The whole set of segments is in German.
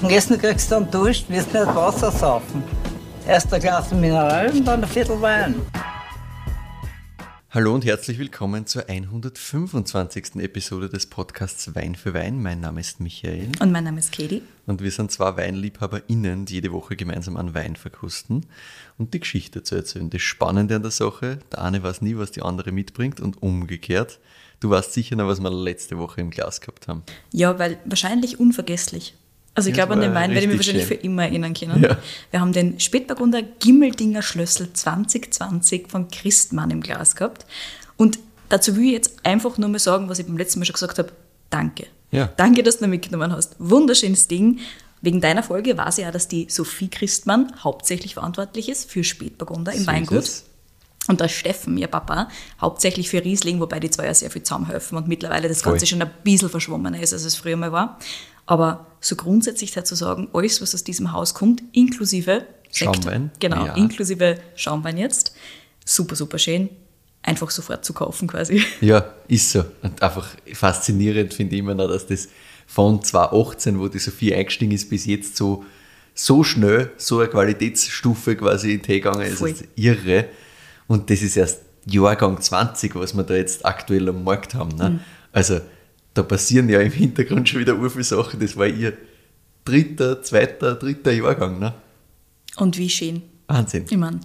Und Essen kriegst du dann Dusch, wirst nicht Wasser saufen. Erst ein Glas Mineral und dann ein Viertel Wein. Hallo und herzlich willkommen zur 125. Episode des Podcasts Wein für Wein. Mein Name ist Michael. Und mein Name ist Katie. Und wir sind zwei WeinliebhaberInnen, die jede Woche gemeinsam an Wein verkosten und die Geschichte zu erzählen. Das Spannende an der Sache, der eine weiß nie, was die andere mitbringt und umgekehrt. Du weißt sicher noch, was wir letzte Woche im Glas gehabt haben. Ja, weil wahrscheinlich unvergesslich. Also ich glaube, an den war Wein werde ich mich wahrscheinlich schön. für immer erinnern können. Ja. Wir haben den Spätburgunder Gimmeldinger Schlössel 2020 von Christmann im Glas gehabt. Und dazu will ich jetzt einfach nur mal sagen, was ich beim letzten Mal schon gesagt habe. Danke. Ja. Danke, dass du ihn mitgenommen hast. Wunderschönes Ding. Wegen deiner Folge weiß ich ja, dass die Sophie Christmann hauptsächlich verantwortlich ist für Spätburgunder im So Weingut. es. Und der Steffen, ihr Papa, hauptsächlich für Riesling, wobei die zwei ja sehr viel zusammenhelfen und mittlerweile das Voll. Ganze schon ein bisschen verschwommener ist, als es früher mal war. Aber so grundsätzlich dazu sagen, alles, was aus diesem Haus kommt, inklusive Sekt, Schaumwein, genau, ja. inklusive Schaumwein jetzt, super, super schön, einfach sofort zu kaufen quasi. Ja, ist so. Und einfach faszinierend finde ich immer noch, dass das von 2018, wo die Sophie eingestiegen ist, bis jetzt so, so schnell so eine Qualitätsstufe quasi in den Tee gegangen ist. Das ist irre. Und das ist erst Jahrgang 20, was wir da jetzt aktuell am Markt haben. Ne? Mhm. Also da passieren ja im Hintergrund schon wieder viele Sachen. Das war ihr dritter, zweiter, dritter Jahrgang. Ne? Und wie schön. Wahnsinn. Ich meine,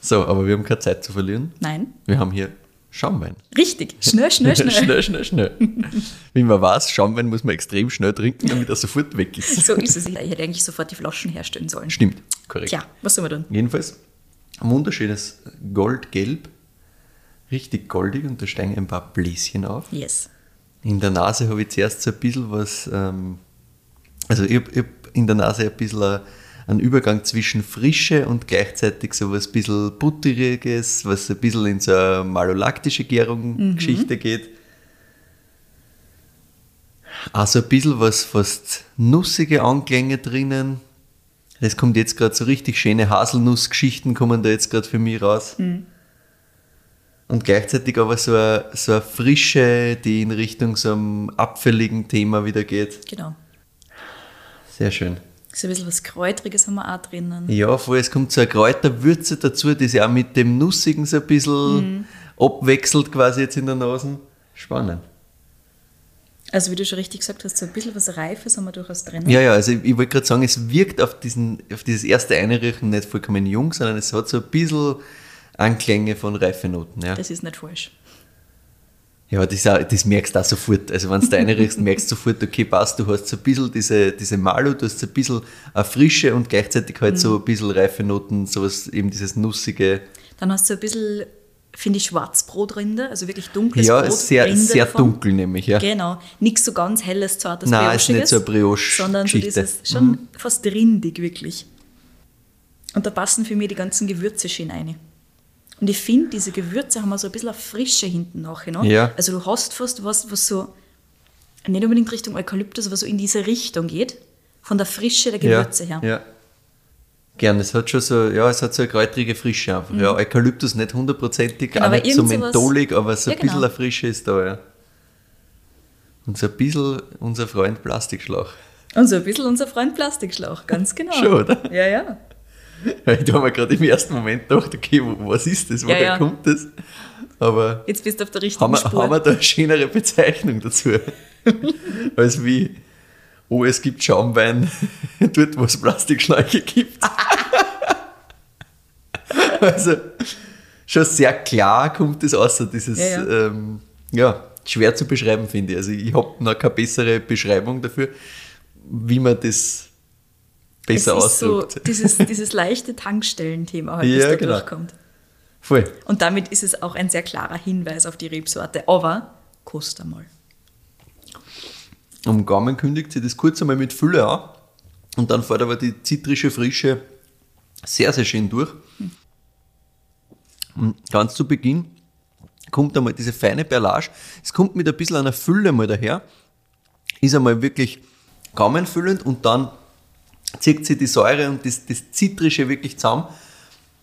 So, aber wir haben keine Zeit zu verlieren. nein, Wir haben hier Schaumwein. richtig, schnell, schnell, schnell. schnell, schnell, schnell. Wie man weiß, Schaumwein muss man extrem schnell trinken, damit er sofort weg ist. So ist es. Ich hätte eigentlich sofort die Flaschen herstellen sollen. Stimmt, korrekt. Tja, was soll man tun? Jedenfalls ein wunderschönes Goldgelb, richtig goldig und da steigen ein paar Bläschen auf. Yes. In der Nase habe ich zuerst so ein bisschen was, ähm, also ich habe hab in der Nase ein bisschen ein- einen Übergang zwischen Frische und gleichzeitig so was ein bisschen Butteriges, was ein bisschen in so eine malolaktische Gärung-Geschichte geht. Also ein bisschen was fast nussige Anklänge drinnen. Das kommt jetzt gerade so richtig schöne Haselnussgeschichten kommen da jetzt gerade für mich raus. Und gleichzeitig aber so eine, so eine Frische, die in Richtung so einem abfälligen Thema wieder geht. Genau. Sehr schön. So ein bisschen was Kräutriges haben wir auch drinnen. Ja, vor es kommt so eine Kräuterwürze dazu, die sich auch mit dem Nussigen so ein bisschen abwechselt quasi jetzt in der Nase. Spannend. Also wie du schon richtig gesagt hast, so ein bisschen was Reifes haben wir durchaus drin. Ja, ja, also ich, ich wollte gerade sagen, es wirkt auf, diesen, auf dieses erste Einriechen nicht vollkommen jung, sondern es hat so ein bisschen Anklänge von reifen Noten. Ja, Das ist nicht falsch. ja das, auch, das merkst du auch sofort. Also wenn du da einriechst, merkst du sofort, okay, passt, du hast so ein bisschen diese, diese Malo, du hast so ein bisschen eine Frische und gleichzeitig halt so ein bisschen reife Noten, sowas, eben dieses nussige. Dann hast du ein bisschen, finde ich, Schwarzbrotrinde, also wirklich dunkles Ja, Brot. sehr, Rinde sehr davon. dunkel nämlich, ja. Genau. Nichts so ganz helles, zartes, Nein, ist nicht Briochiges, so eine Brioche-Geschichte. Sondern so dieses, schon fast rindig wirklich. Und da passen für mich die ganzen Gewürze schön rein. Und ich finde, diese Gewürze haben auch so ein bisschen eine Frische hinten nachher. Ne? Ja. Also du hast fast was, was so, nicht unbedingt Richtung Eukalyptus, aber so in diese Richtung geht. Von der Frische der Gewürze ja, her. Ja. Gern, es hat schon so, ja, es hat so eine kräutrige Frische einfach. Ja, Eukalyptus nicht hundertprozentig, Mhm. Genau, auch aber nicht so mentholig, aber so Ja, ein bisschen genau. eine Frische ist da, ja. Und so ein bisschen unser Freund Plastikschlauch. Und so ein bisschen unser Freund Plastikschlauch, ganz genau. Schon, oder? Ja, ja. Ich habe mir gerade im ersten Moment gedacht, okay, was ist das, woher Ja, ja. kommt das? Aber Jetzt bist du auf der richtigen haben wir, Spur. haben wir da eine schönere Bezeichnung dazu? Als wie, oh, es gibt Schaumwein dort, wo es Plastikschläuche gibt. also, schon sehr klar kommt das außer dieses, ja, ja. Ähm, ja schwer zu beschreiben, finde ich. Also, ich habe noch keine bessere Beschreibung dafür, wie man das besser es ist so ausdrückt. dieses, dieses leichte Tankstellenthema, halt, Ja, das da genau. durchkommt. Voll. Und damit ist es auch ein sehr klarer Hinweis auf die Rebsorte. Aber kost einmal. Am Gaumen kündigt sich das kurz einmal mit Fülle an und dann fährt aber die zitrische Frische sehr, sehr schön durch. Und ganz zu Beginn kommt einmal diese feine Perlage. Es kommt mit ein bisschen einer Fülle mal daher, ist einmal wirklich gaumenfüllend und dann zieht sie die Säure und das, das Zitrische wirklich zusammen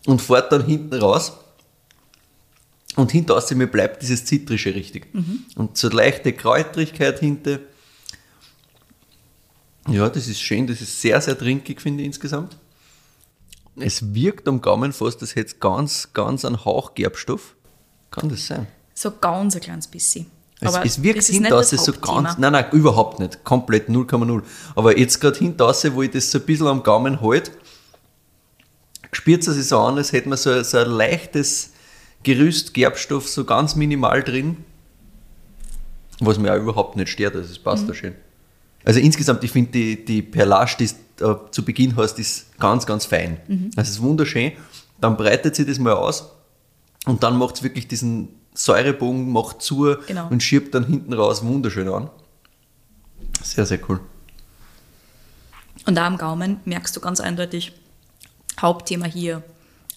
und fährt dann hinten raus. Und hinter aus mir bleibt dieses Zitrische richtig. Und so leichte Kräutrigkeit hinter. Ja, das ist schön, das ist sehr, sehr trinkig, finde ich insgesamt. Es wirkt am Gaumen fast, als hätte ganz, ganz einen Hauch Gerbstoff. Kann das sein? So ganz ein kleines bisschen. Es, es wirkt das das so ganz. Nein, nein, überhaupt nicht. Komplett 0,0. Aber jetzt gerade hinter wo ich das so ein bisschen am Gaumen halte, spürt es sich so an, als hätte man so, so ein leichtes Gerüst Gerbstoff so ganz minimal drin. Was mir auch überhaupt nicht stört, also es passt Mhm. da schön. Also insgesamt, ich finde die, die Perlage, die du äh, zu Beginn hast, ist ganz, ganz fein. Mhm. Also es ist wunderschön. Dann breitet sich das mal aus und dann macht es wirklich diesen Säurebogen, macht zu Genau. und schiebt dann hinten raus wunderschön an. Sehr, sehr cool. Und da am Gaumen merkst du ganz eindeutig, Hauptthema hier.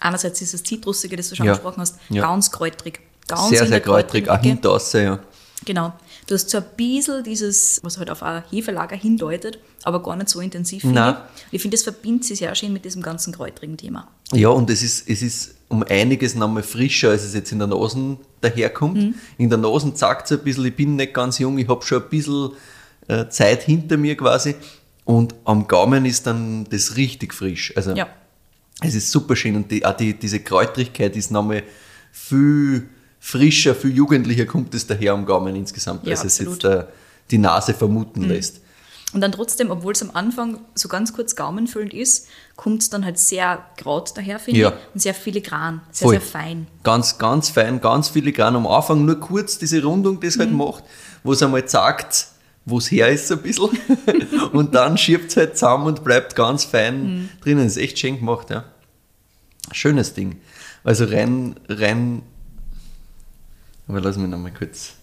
Einerseits dieses Zitrusige, das du schon Ja. angesprochen hast, Ja. ganz kräutrig. Ganz sehr, sehr kräutrig, auch hinter raus, ja. Genau. Du hast so ein bisschen dieses, was halt auf ein Hefelager hindeutet, aber gar nicht so intensiv. Nein. ich. ich finde, das verbindet sich sehr schön mit diesem ganzen kräutrigen Thema. Ja, und es ist, es ist um einiges nochmal frischer, als es jetzt in der Nase daherkommt. Mhm. In der Nase sagt es ein bisschen, ich bin nicht ganz jung, ich habe schon ein bisschen äh, Zeit hinter mir quasi. Und am Gaumen ist dann das richtig frisch. Also Ja. es ist super schön und die, auch die, diese Kräutrigkeit ist nochmal viel frischer, viel jugendlicher kommt es daher am Gaumen insgesamt, Ja, als es absolut. Mhm. jetzt äh, die Nase vermuten lässt. Und dann trotzdem, obwohl es am Anfang so ganz kurz gaumenfüllend ist, kommt es dann halt sehr graut daher, finde Ja. ich. Und sehr filigran, sehr, Voll. sehr fein. Ganz, ganz fein, ganz filigran. Am Anfang nur kurz diese Rundung, die es Mhm. halt macht, wo es einmal sagt, wo es her ist, so ein bisschen. und dann schiebt es halt zusammen und bleibt ganz fein Mhm. drinnen. Ist echt schön gemacht, ja. Schönes Ding. Also rein, rein, aber lass mich nochmal kurz.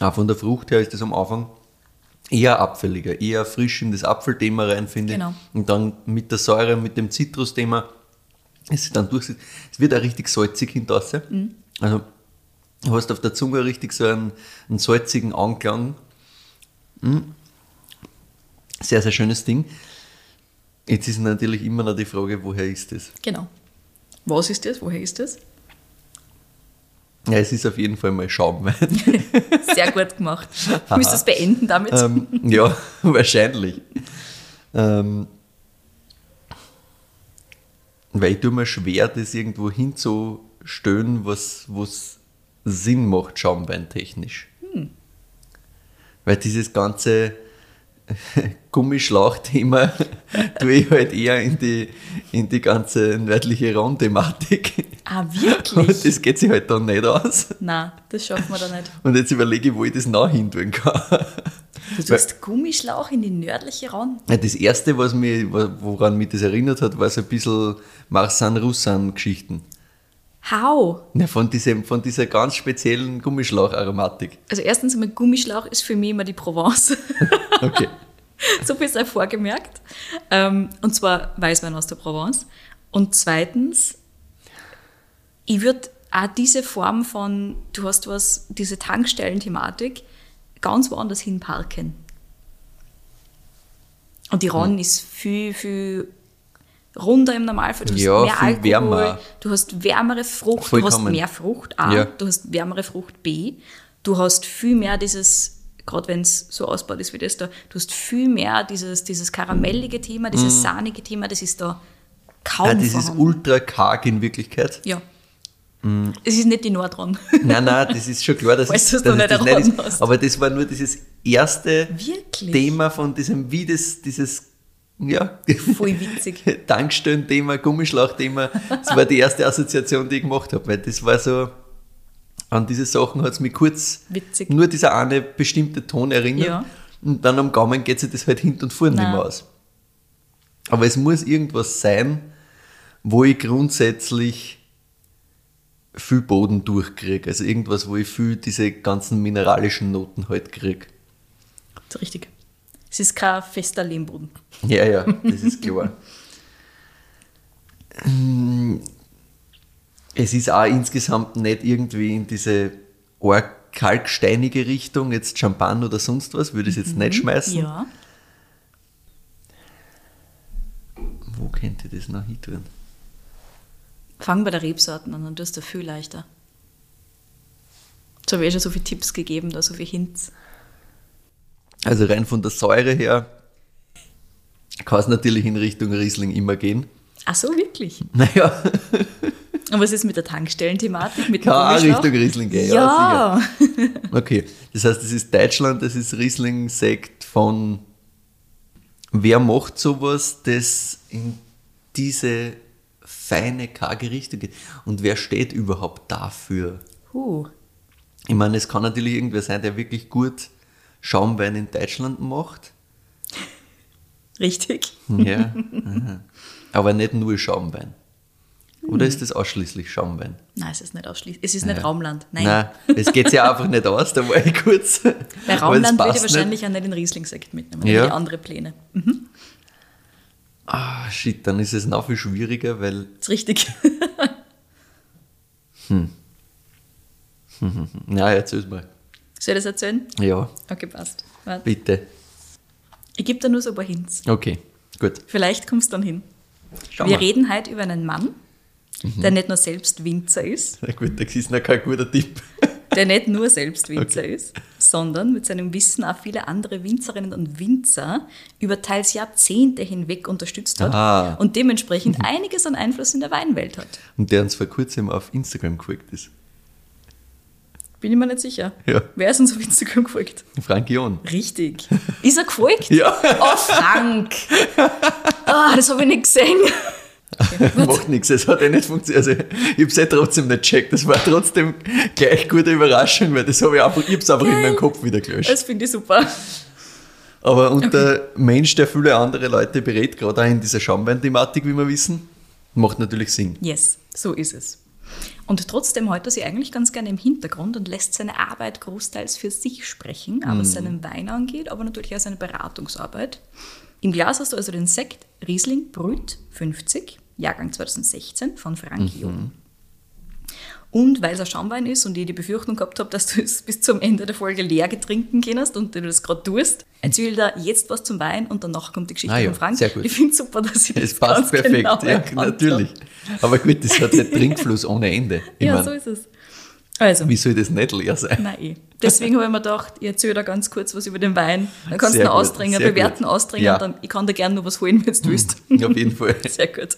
Auch von der Frucht her ist das am Anfang eher abfälliger, eher frisch in das Apfelthema rein, finde Genau. Und dann mit der Säure, mit dem Zitrusthema, es sich dann durchsetzt. Es wird auch richtig salzig hinter Mhm. Also du hast auf der Zunge richtig so einen, einen salzigen Anklang. Mm. Sehr, sehr schönes Ding. Jetzt ist natürlich immer noch die Frage, woher ist das? Genau. Was ist das? Woher ist das? Ja, es ist auf jeden Fall mal Schaumwein. Sehr gut gemacht. Du müsstest es beenden damit. ähm, ja, wahrscheinlich. Ähm, weil ich tue mir schwer, das irgendwo hinzustellen, was was Sinn macht, schaumweintechnisch. Weil dieses ganze Gummischlauch-Thema tue ich halt eher in die, in die ganze nördliche Raum-Thematik. ah, Und wirklich? das geht sich halt dann nicht aus. Nein, das schaffen wir da nicht. Und jetzt überlege ich, wo ich das noch hin tun kann. Du tust Gummischlauch in die nördliche ran. Ja, das erste, was mich, woran mich das erinnert hat, war so ein bisschen Marsan-Russan-Geschichten. How? Ja, von, diesem, von dieser ganz speziellen Gummischlauch-Aromatik. Also erstens einmal Gummischlauch ist für mich immer die Provence. Okay. so viel sei vorgemerkt. Ähm, und zwar Weißwein aus der Provence. Und zweitens, ich würde auch diese Form von, du hast was, diese Tankstellen-Thematik, ganz woanders hin parken. Und die Hm. Ist viel, viel runder im Normalfall. Du hast Ja, mehr viel Alkohol, wärmer. du hast wärmere Frucht, du Vollkommen. hast mehr Frucht A, Ja. du hast wärmere Frucht B, du hast viel mehr dieses, gerade wenn es so ausbaut ist wie das da, du hast viel mehr dieses, dieses karamellige Thema, dieses sahnige Thema, das ist da kaum Mhm. Ja, das ist vorhanden. ultra karg in Wirklichkeit. Ja. Es ist nicht die Nordron. Nein, nein, das ist schon klar, dass Falls es, dass es nicht das nicht ist. Aber das war nur dieses erste Wirklich? Thema von diesem, wie das, dieses, ja, Voll witzig. Tankstellen-Thema, Gummischlauch-Thema. Das war die erste Assoziation, die ich gemacht habe, weil das war so, an diese Sachen hat es mich kurz Witzig. nur dieser eine bestimmte Ton erinnert. Ja. Und dann am Gaumen geht sich das halt hinten und vorne nicht mehr aus. Aber es muss irgendwas sein, wo ich grundsätzlich viel Boden durchkriege. Also irgendwas, wo ich viel diese ganzen mineralischen Noten halt kriege. Richtig. Es ist kein fester Lehmboden. Ja, ja, das ist klar. Es ist auch insgesamt nicht irgendwie in diese arg kalksteinige Richtung, jetzt Champagne oder sonst was, würde ich es jetzt nicht schmeißen. Ja. Wo könnte das noch hin tun? Fang bei der Rebsorten an, dann tust du viel leichter. Jetzt habe ich eh schon so viele Tipps gegeben, da so viele Hints. Also rein von der Säure her kann es natürlich in Richtung Riesling immer gehen. Ach so, wirklich. Naja, Und was ist mit der Tankstellenthematik? Mit kann auch? Richtung Riesling gehen. Ja, sicher. Okay, das heißt, das ist Deutschland, das ist Riesling-Sekt von. Wer macht sowas, das in diese feine, karge Richtung geht? Und wer steht überhaupt dafür? Huh. Ich meine, es kann natürlich irgendwer sein, der wirklich gut Schaumwein in Deutschland macht. Richtig. Ja. aha. Aber nicht nur Schaumwein. Oder ist das ausschließlich Schaumwein? Nein, es ist nicht ausschließlich. Es ist nicht Raumland. Nein. Nein, es geht ja einfach nicht aus, da war ich kurz. Bei das Raumland würde ich wahrscheinlich auch nicht den Riesling-Sekt mitnehmen. Ja. Ja. Die andere Pläne. Mhm. Ah, shit, dann ist es noch viel schwieriger, weil. ist richtig. Ja, erzähl's mal. Soll ich das erzählen? Ja, Okay, passt. Warte. bitte. Ich gebe dir nur so ein paar Hints. Okay, gut. Vielleicht kommst du dann hin. Schau Wir mal. reden heute über einen Mann, der nicht nur selbst Winzer ist, Na gut, das ist noch kein guter Tipp. der nicht nur selbst Winzer Okay. ist, sondern mit seinem Wissen auch viele andere Winzerinnen und Winzer über teils Jahrzehnte hinweg unterstützt hat Ah. und dementsprechend einiges an Einfluss in der Weinwelt hat. Und der uns vor kurzem auf Instagram gefolgt ist. Bin ich mir nicht sicher. Ja. Wer ist uns auf Instagram gefolgt? Frank John. Richtig. Ist er gefolgt? Ja. Oh, Frank. Ah, das habe ich nicht gesehen. Macht nichts, es hat eh nicht funktioniert. Also, ich hab's eh trotzdem nicht gecheckt. Das war trotzdem gleich gute Überraschung, weil das habe ich einfach, ich hab's einfach in meinem Kopf wieder gelöscht. Das finde ich super. Aber und der Mensch, der viele andere Leute berät, gerade auch in dieser Schaumwein-Thematik, wie wir wissen, macht natürlich Sinn. Yes, so ist es. Und trotzdem hält er sich eigentlich ganz gerne im Hintergrund und lässt seine Arbeit großteils für sich sprechen, auch was seinen Wein angeht, aber natürlich auch seine Beratungsarbeit. Im Glas hast du also den Sekt Riesling Brüt 50, Jahrgang 2016 von Frank Jung. Und weil es ein Schaumwein ist und ich die Befürchtung gehabt habe, dass du es bis zum Ende der Folge leer getrinken kannst und du das gerade tust, erzähle ich dir jetzt was zum Wein und danach kommt die Geschichte Ah ja, von Frank. sehr gut. Ich finde super, dass ich das Es passt ganz perfekt, genau ja, habe. natürlich. Aber gut, das hat nicht Trinkfluss ohne Ende. Ich Ja, mein, so ist es. Also, wie soll das nicht leer sein? nein, eh. Deswegen habe ich mir gedacht, ich erzähle da ganz kurz was über den Wein. Dann kannst du ihn ausdringen, bewerten, gut. ausdringen. Ja. Dann, ich kann dir gerne noch was holen, wenn du willst. Auf jeden Fall. Sehr gut.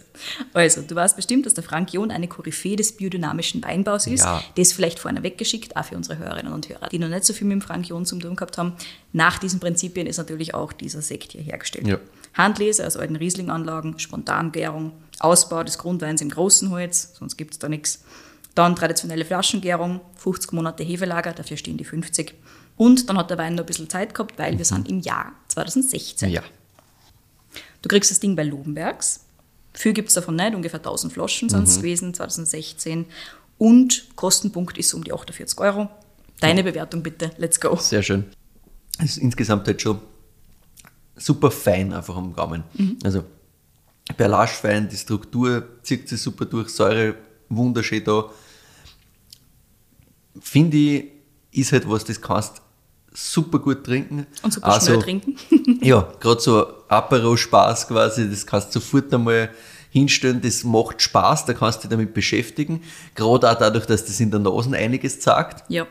Also, du weißt bestimmt, dass der Frank John eine Koryphäe des biodynamischen Weinbaus ist. Ja. Das vielleicht vorne weggeschickt, auch für unsere Hörerinnen und Hörer, die noch nicht so viel mit dem Frank John zum tun gehabt haben. Nach diesen Prinzipien ist natürlich auch dieser Sekt hier hergestellt. Ja. Handlese aus alten Rieslinganlagen, Spontangärung, Ausbau des Grundweins im großen Holz, sonst gibt es da nichts. Dann traditionelle Flaschengärung, 50 Monate Hefelager, dafür stehen die 50. Und dann hat der Wein noch ein bisschen Zeit gehabt, weil wir sind im Jahr 2016. Ja. Du kriegst das Ding bei Lobenbergs. Viel gibt es davon nicht, ungefähr 1000 Flaschen sind Mhm. es gewesen 2016. Und Kostenpunkt ist um die 48 Euro. Deine Bewertung bitte, let's go. Sehr schön. Es ist insgesamt halt schon super fein einfach am Gaumen. Also Perlagefein, die Struktur zieht sich super durch, Säure wunderschön da. Finde ich, ist halt was, das kannst super gut trinken. Und super Also, schnell trinken. Ja, gerade so Apero-Spaß quasi, das kannst du sofort einmal hinstellen, das macht Spaß, da kannst du dich damit beschäftigen. Gerade auch dadurch, dass das in der Nase einiges sagt. Ja,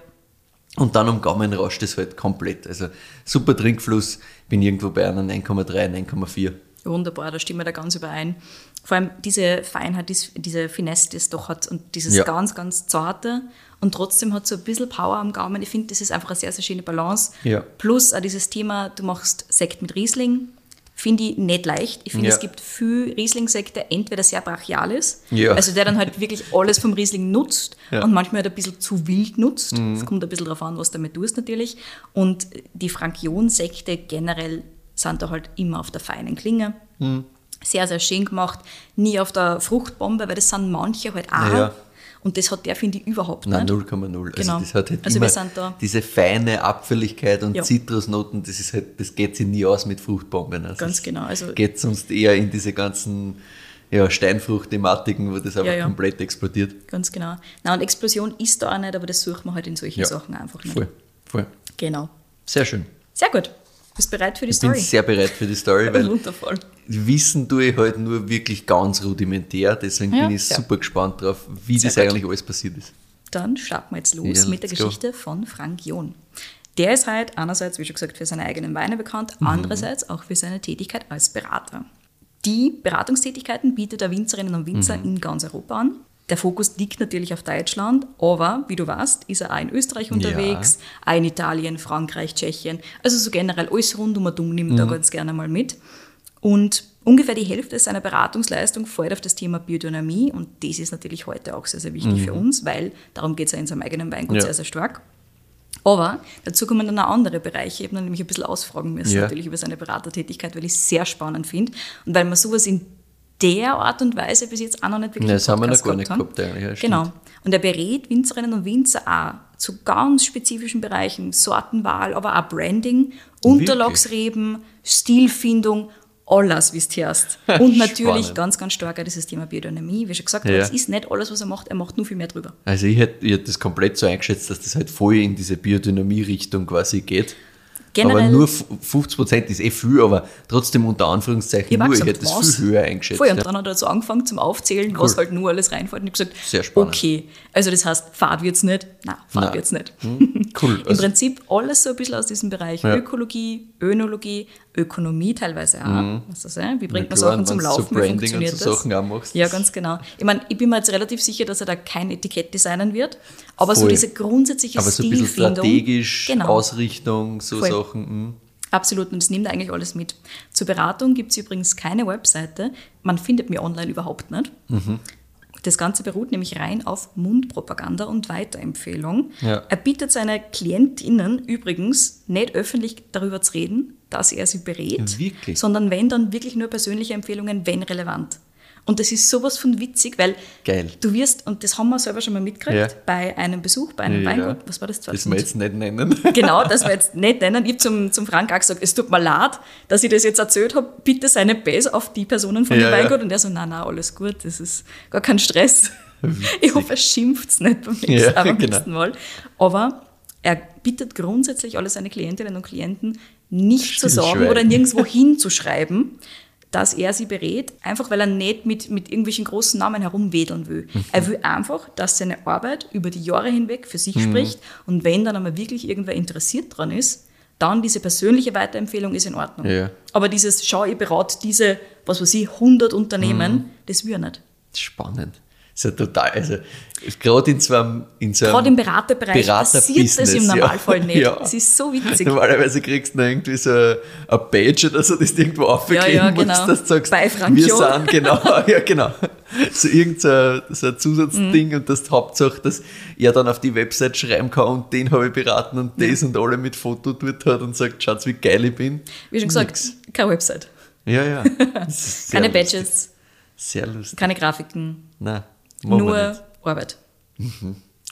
Und dann am Gaumen rauscht das halt komplett. Also super Trinkfluss, bin irgendwo bei einer 9,3, 9,4. wunderbar, da stimmen wir da ganz überein. Vor allem diese Feinheit, dies- diese Finesse, die es doch hat und dieses Ja. ganz, ganz zarte und trotzdem hat so ein bisschen Power am Gaumen. Ich finde, das ist einfach eine sehr, sehr schöne Balance. Ja. Plus auch dieses Thema, du machst Sekt mit Riesling, finde ich nicht leicht. Ich finde, Ja. es gibt viel Riesling-Sekte, entweder sehr brachial ist, Ja. also der dann halt wirklich alles vom Riesling nutzt Ja. Mhm. und manchmal halt ein bisschen zu wild nutzt. Es kommt ein bisschen darauf an, was du damit tust natürlich. Und die Frankion-Sekte generell sind da halt immer auf der feinen Klinge. Mhm. Sehr, sehr schön gemacht. Nie auf der Fruchtbombe, weil das sind manche halt auch. Ja. Und das hat der, finde ich, überhaupt Nein, nicht. 0,0. Genau. Also das hat halt Also immer diese feine Abfälligkeit und Ja. Zitrusnoten, das ist halt, das geht sich nie aus mit Fruchtbomben. Also Ganz genau, also- geht sonst eher in diese ganzen ja, Steinfrucht-Thematiken, wo das einfach Ja, ja. komplett explodiert. Ganz genau. Na und Explosion ist da auch nicht, aber das suchen wir halt in solchen. Sachen einfach nicht. Voll, voll. Genau. Sehr schön. Sehr gut. Bist bereit für die Ich bin Story? sehr bereit für die Story, weil Wundervoll. Wissen tue ich halt nur wirklich ganz rudimentär, deswegen Ja, bin ich ja. super gespannt drauf, wie Sehr das gut. eigentlich alles passiert ist. Dann starten wir jetzt los Ja, mit der let's go. Geschichte von Frank John. Der ist halt einerseits, wie schon gesagt, für seine eigenen Weine bekannt, Mhm. andererseits auch für seine Tätigkeit als Berater. Die Beratungstätigkeiten bietet er Winzerinnen und Winzer Mhm. in ganz Europa an. Der Fokus liegt natürlich auf Deutschland, aber wie du weißt, ist er auch in Österreich unterwegs, auch in Italien, Frankreich, Tschechien. Also so generell alles rund um um nimmt Mhm. er ganz gerne mal mit. Und ungefähr die Hälfte seiner Beratungsleistung fällt auf das Thema Biodynamie und das ist natürlich heute auch sehr, sehr wichtig für uns, weil darum geht es ja in seinem eigenen Weingut Ja. sehr, sehr stark. Aber dazu kommen dann auch andere Bereiche. Ich habe nämlich ein bisschen ausfragen müssen, Ja. natürlich über seine Beratertätigkeit, weil ich es sehr spannend finde und weil man sowas in der Art und Weise bis jetzt auch noch nicht wirklich Nein, das haben wir noch gar nicht gehabt eigentlich, ja, genau. Und er berät Winzerinnen und Winzer auch zu ganz spezifischen Bereichen, Sortenwahl, aber auch Branding, Unterlagsreben, Stilfindung, alles, wie du hörst. Und natürlich ganz, ganz stark auch dieses Thema Biodynamie. Wie schon gesagt, Ja. das ist nicht alles, was er macht, er macht nur viel mehr drüber. Also ich hätte, ich hätte das komplett so eingeschätzt, dass das halt voll in diese Biodynamie-Richtung quasi geht. Generell- aber nur f- 50 Prozent ist eh viel, aber trotzdem unter Anführungszeichen Ich nur. auch Ich gesagt, hätte das viel höher eingeschätzt. Voll, und dann hat er so angefangen zum Aufzählen, was halt nur alles reinfällt. Und ich gesagt, Sehr spannend. okay, also das heißt, Fahrt wird's nicht. Nein, Fahrt Nein. wird's nicht. Cool. Im Also, Prinzip alles so ein bisschen aus diesem Bereich Ja. Ökologie, Önologie, Ökonomie teilweise auch. Was das, äh? Wie bringt man Sachen zum wenn's so Laufen? Wie Branding und funktioniert so das? Sachen auch machst. Ja, ganz genau. Ich meine, ich bin mir jetzt relativ sicher, dass er da kein Etikett designen wird, aber so Voll. diese grundsätzliche aber so ein bisschen Stilfindung. strategisch, genau. Ausrichtung, so Voll. Sachen. Hm. Absolut, und das nimmt eigentlich alles mit. Zur Beratung gibt es übrigens keine Webseite. Man findet mir online überhaupt nicht. Das Ganze beruht nämlich rein auf Mundpropaganda und Weiterempfehlung. Ja. Er bittet seine Klientinnen übrigens nicht öffentlich darüber zu reden, dass er sie berät, Wirklich? sondern wenn dann wirklich nur persönliche Empfehlungen, wenn relevant. Und das ist sowas von witzig, weil Geil. du wirst, und das haben wir selber schon mal mitgekriegt, Ja. bei einem Besuch, bei einem Ja. Weingut, was war das? Das wir jetzt nicht nennen. Genau, das wir jetzt nicht nennen. Ich habe zum, zum Frank auch gesagt, es tut mir leid, dass ich das jetzt erzählt habe. Bitte sei nicht böse auf die Personen von Ja, dem. Weingut. Und er so, nein, nein, alles gut, das ist gar kein Stress. Ich hoffe, er schimpft nicht beim nächsten, Ja, genau. Mal. Aber er bittet grundsätzlich alle seine Klientinnen und Klienten nicht zu sagen Stillschweigen. oder nirgendwo hinzuschreiben, dass er sie berät, einfach weil er nicht mit, mit irgendwelchen großen Namen herumwedeln will. Mhm. Er will einfach, dass seine Arbeit über die Jahre hinweg für sich Mhm. spricht und wenn dann einmal wirklich irgendwer interessiert dran ist, dann diese persönliche Weiterempfehlung ist in Ordnung. Ja. Aber dieses, schau, ich berate diese, was weiß ich, 100 Unternehmen, Mhm. das will er nicht. Spannend. Ist ja total, also gerade in so einem, in so einem Gerade im Beraterbereich passiert das im Beraterbusiness, ja. Normalfall nicht. Ja. Es ist so witzig. Normalerweise kriegst du noch irgendwie so ein Badge oder so, das du irgendwo aufkleben ja, musst, genau. dass du sagst, Bei Frank wir sind, genau, ja genau. So irgend so ein, so ein Zusatzding Mhm. und das Hauptsache, dass er dann auf die Website schreiben kann und den habe ich beraten und das und alle mit Foto dort hat und sagt, schaut wie geil ich bin. Wie schon gesagt, Nix. keine Website, Ja, ja. Keine lustig. Badges, Sehr lustig. keine Grafiken, Nein, machen nur. Arbeit.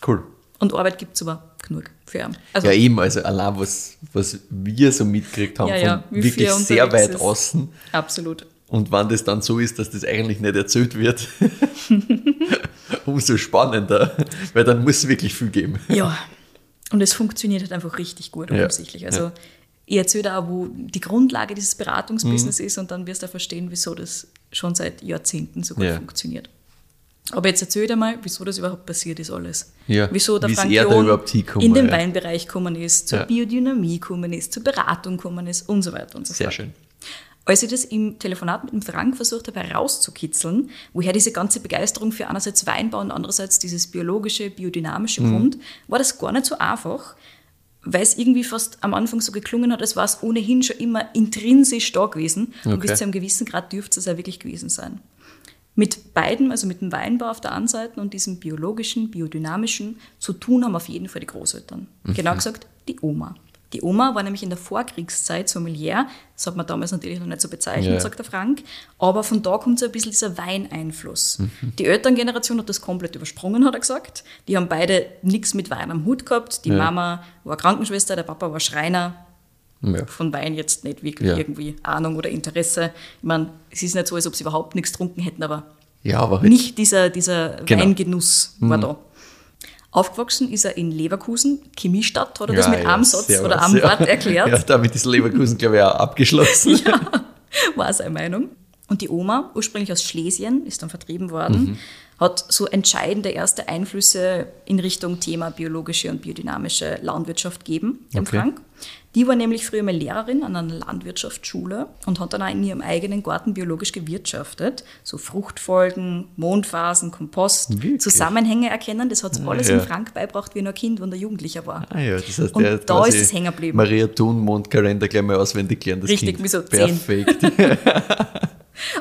Cool. Und Arbeit gibt es aber genug für ihn. Also, Ja, eben, also allein was, was wir so mitgekriegt haben, Ja, ja, von wirklich sehr weit ist. außen. absolut. Und wenn das dann so ist, dass das eigentlich nicht erzählt wird, umso spannender, weil dann muss es wirklich viel geben. Ja, und es funktioniert halt einfach richtig gut, Ja. offensichtlich. Also, ich erzähle auch, wo die Grundlage dieses Beratungsbusiness ist und dann wirst du verstehen, wieso das schon seit Jahrzehnten so gut Ja. funktioniert. Aber jetzt erzähl dir mal, wieso das überhaupt passiert ist alles. Ja, Wieso der Frank er überhaupt in den ja. Weinbereich gekommen ist, zur Ja. Biodynamie gekommen ist, zur Beratung gekommen ist und so weiter und so Sehr fort. schön. Als ich das im Telefonat mit dem Frank versucht habe herauszukitzeln, woher diese ganze Begeisterung für einerseits Weinbau und andererseits dieses biologische, biodynamische Mhm. kommt, war das gar nicht so einfach, weil es irgendwie fast am Anfang so geklungen hat, als war es ohnehin schon immer intrinsisch da gewesen und Okay. bis zu einem gewissen Grad dürfte es ja wirklich gewesen sein. Mit beiden, also mit dem Weinbau auf der einen Seite und diesem biologischen, biodynamischen, zu tun haben auf jeden Fall die Großeltern. Mhm. Genau gesagt, die Oma. Die Oma war nämlich in der Vorkriegszeit Sommelier, das hat man damals natürlich noch nicht so bezeichnet, Ja. sagt der Frank, aber von da kommt so ein bisschen dieser Weineinfluss. Mhm. Die Elterngeneration hat das komplett übersprungen, hat er gesagt. Die haben beide nichts mit Wein am Hut gehabt. Die Ja. Mama war Krankenschwester, der Papa war Schreiner, Ja. von Wein jetzt nicht wirklich Ja. irgendwie Ahnung oder Interesse. Ich meine, es ist nicht so, als ob sie überhaupt nichts getrunken hätten, aber Ja, aber halt, nicht dieser, dieser Genau. Weingenuss war da. Aufgewachsen ist er in Leverkusen, Chemiestadt, hat er das ja, mit ja, einem Satz oder einem ja. Wort erklärt. Ja, damit ist Leverkusen, glaube ich, auch abgeschlossen. war seine Meinung. Und die Oma, ursprünglich aus Schlesien, ist dann vertrieben worden, hat so entscheidende erste Einflüsse in Richtung Thema biologische und biodynamische Landwirtschaft gegeben, dem Okay. Frank. Die war nämlich früher mal Lehrerin an einer Landwirtschaftsschule und hat dann auch in ihrem eigenen Garten biologisch gewirtschaftet. So Fruchtfolgen, Mondphasen, Kompost, Wirklich? Zusammenhänge erkennen. Das hat sie alles ja. im Frank beibracht, wie er noch Kind und ein Jugendlicher war. Ah ja, das heißt, Und der da ist es hängen geblieben. Maria Thun Mondkalender gleich mal auswendig gelernt. Das Richtig, kind. wie so zehn. Perfekt.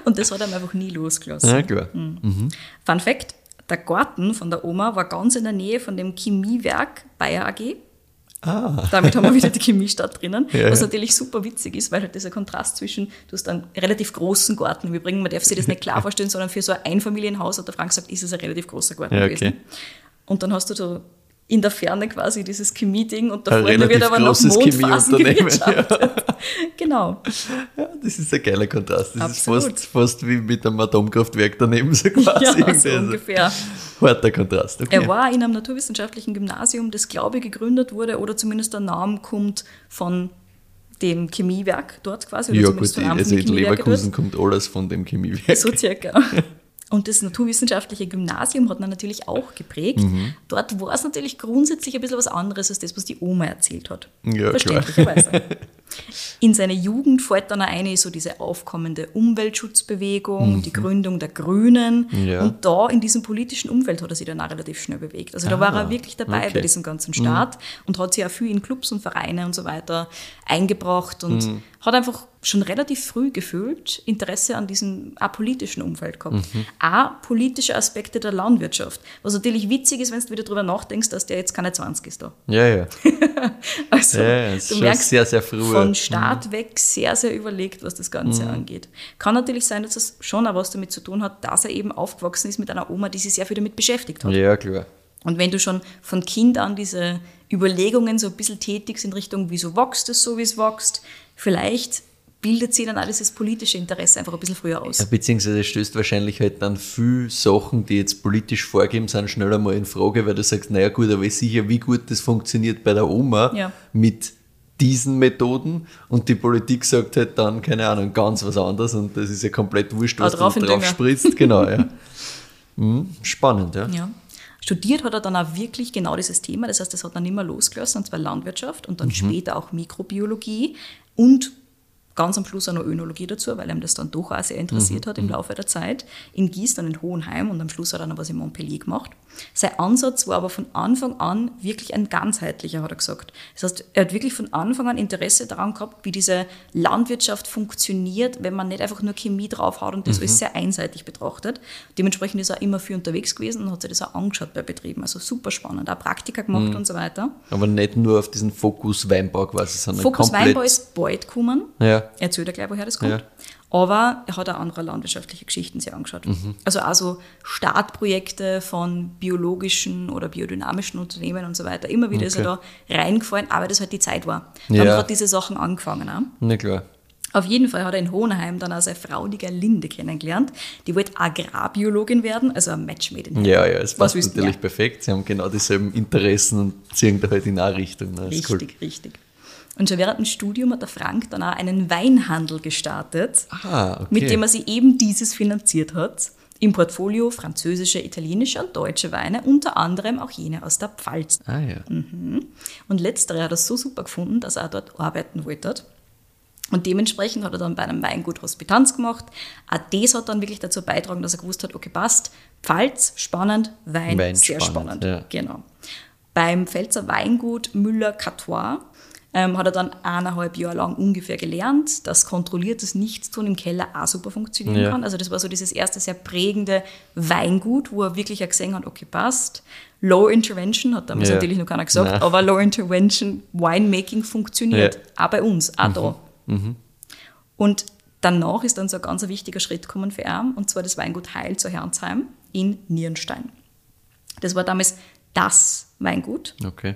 Und das hat er einfach nie losgelassen. ja, klar. Mhm. Fun Fact: Der Garten von der Oma war ganz in der Nähe von dem Chemiewerk Bayer AG. Ah, Damit haben wir wieder die Chemiestadt drinnen. Ja, was natürlich super witzig ist, weil halt dieser Kontrast zwischen, du hast einen relativ großen Garten, wir bringen, man darf sich das nicht klar vorstellen, sondern für so ein Einfamilienhaus, hat der Frank gesagt, ist es ein relativ großer Garten Ja, gewesen. okay. Und dann hast du so in der Ferne quasi dieses Chemie-Ding und da vorne wird aber noch Mondphasen Chemieunternehmen, gewirtschaftet. Genau. ja, das ist ein geiler Kontrast. Das Absolut. ist fast, fast wie mit einem Atomkraftwerk daneben, so quasi. Ja, so Also, ungefähr. Harter Kontrast. Okay. Er war in einem naturwissenschaftlichen Gymnasium, das glaube ich gegründet wurde oder zumindest der Name kommt von dem Chemiewerk dort quasi. Oder ja, gut, also in Leverkusen kommt alles von dem Chemiewerk. So circa. Und das naturwissenschaftliche Gymnasium hat man natürlich auch geprägt. Mhm. Dort war es natürlich grundsätzlich ein bisschen was anderes als das, was die Oma erzählt hat. Ja, klar. Verständlicherweise. In seine Jugend fällt dann eine so diese aufkommende Umweltschutzbewegung, die Gründung der Grünen. Mhm. Ja. Und da in diesem politischen Umfeld hat er sich dann auch relativ schnell bewegt. Also da war Ah, er wirklich dabei okay. Mhm. bei diesem ganzen Start und hat sich auch viel in Clubs und Vereine und so weiter eingebracht und Mhm. hat einfach schon relativ früh gefühlt Interesse an diesem apolitischen Umfeld gehabt. Mhm. Auch politische Aspekte der Landwirtschaft. Was natürlich witzig ist, wenn du wieder drüber nachdenkst, dass der jetzt keine 20 ist da. Ja, ja. Also Ja, ja, du merkst sehr, sehr früh. von Start weg sehr, sehr überlegt, was das Ganze Mhm. angeht. Kann natürlich sein, dass es schon auch was damit zu tun hat, dass er eben aufgewachsen ist mit einer Oma, die sich sehr viel damit beschäftigt hat. Ja, klar. Und wenn du schon von Kind an diese Überlegungen so ein bisschen tätigst in Richtung, wieso wächst es so, wie es wächst, vielleicht bildet sich dann auch dieses politische Interesse einfach ein bisschen früher aus. Ja, Beziehungsweise stößt wahrscheinlich halt dann viel Sachen, die jetzt politisch vorgeben sind, schneller mal in Frage, weil du sagst, naja gut, aber sicher, wie gut das funktioniert bei der Oma Ja. mit diesen Methoden und die Politik sagt halt dann, keine Ahnung, ganz was anderes und das ist ja komplett wurscht, was drauf drauf spritzt. Genau, ja. Mhm, spannend, ja. Ja. Studiert hat er dann auch wirklich genau dieses Thema, das heißt, das hat dann immer losgelassen, und zwar Landwirtschaft und dann später auch Mikrobiologie und ganz am Schluss auch noch Önologie dazu, weil ihm das dann doch auch sehr interessiert hat im Laufe der Zeit. In Gieß, dann in Hohenheim und am Schluss hat er noch was in Montpellier gemacht. Sein Ansatz war aber von Anfang an wirklich ein ganzheitlicher, hat er gesagt. Das heißt, er hat wirklich von Anfang an Interesse daran gehabt, wie diese Landwirtschaft funktioniert, wenn man nicht einfach nur Chemie draufhaut und das alles sehr einseitig betrachtet. Dementsprechend ist er immer viel unterwegs gewesen und hat sich das auch angeschaut bei Betrieben. Also super spannend, auch Praktika gemacht und so weiter. Aber nicht nur auf diesen Fokus Weinbau quasi, sondern Fokus komplett. Weinbau ist bald gekommen. Ja. Er erzählt ja gleich, woher das kommt. Ja. Aber er hat auch andere landwirtschaftliche Geschichten sich angeschaut. Mhm. Also also Startprojekte von biologischen oder biodynamischen Unternehmen und so weiter. Immer wieder ist er da reingefallen, aber das halt die Zeit war. Da haben Ja. gerade diese Sachen angefangen. Auch. Na klar. Auf jeden Fall hat er in Hohenheim dann auch seine Frau, die Gerlinde, kennengelernt. Die wollte Agrarbiologin werden, also ein Match made in. Ja, ja, es passt natürlich mehr? perfekt. Sie haben genau dieselben Interessen und ziehen da halt in eine Richtung. ne? Ist cool. Richtig, richtig. Und schon während dem Studium hat der Frank dann auch einen Weinhandel gestartet, Ah, okay. mit dem er sich eben dieses finanziert hat. Im Portfolio französische, italienische und deutsche Weine, unter anderem auch jene aus der Pfalz. Ah ja. Und letztere hat er so super gefunden, dass er dort arbeiten wollte. Und dementsprechend hat er dann bei einem Weingut Hospitanz gemacht. Auch das hat dann wirklich dazu beigetragen, dass er gewusst hat, okay, passt, Pfalz, spannend, Wein, Wein, sehr spannend, spannend. ja. Genau. Beim Pfälzer Weingut Müller-Catois ähm, hat er dann eineinhalb Jahre lang ungefähr gelernt, dass kontrolliertes Nichtstun im Keller auch super funktionieren Ja. kann. Also das war so dieses erste sehr prägende Weingut, wo er wirklich auch gesehen hat, okay, passt. Low Intervention hat damals Ja. natürlich noch keiner gesagt, Nein. aber Low Intervention Winemaking funktioniert. Ja. Auch bei uns, auch da. Und danach ist dann so ein ganz wichtiger Schritt gekommen für ihn, und zwar das Weingut Heil zu Herrnsheim in Nierenstein. Das war damals das Weingut. Okay.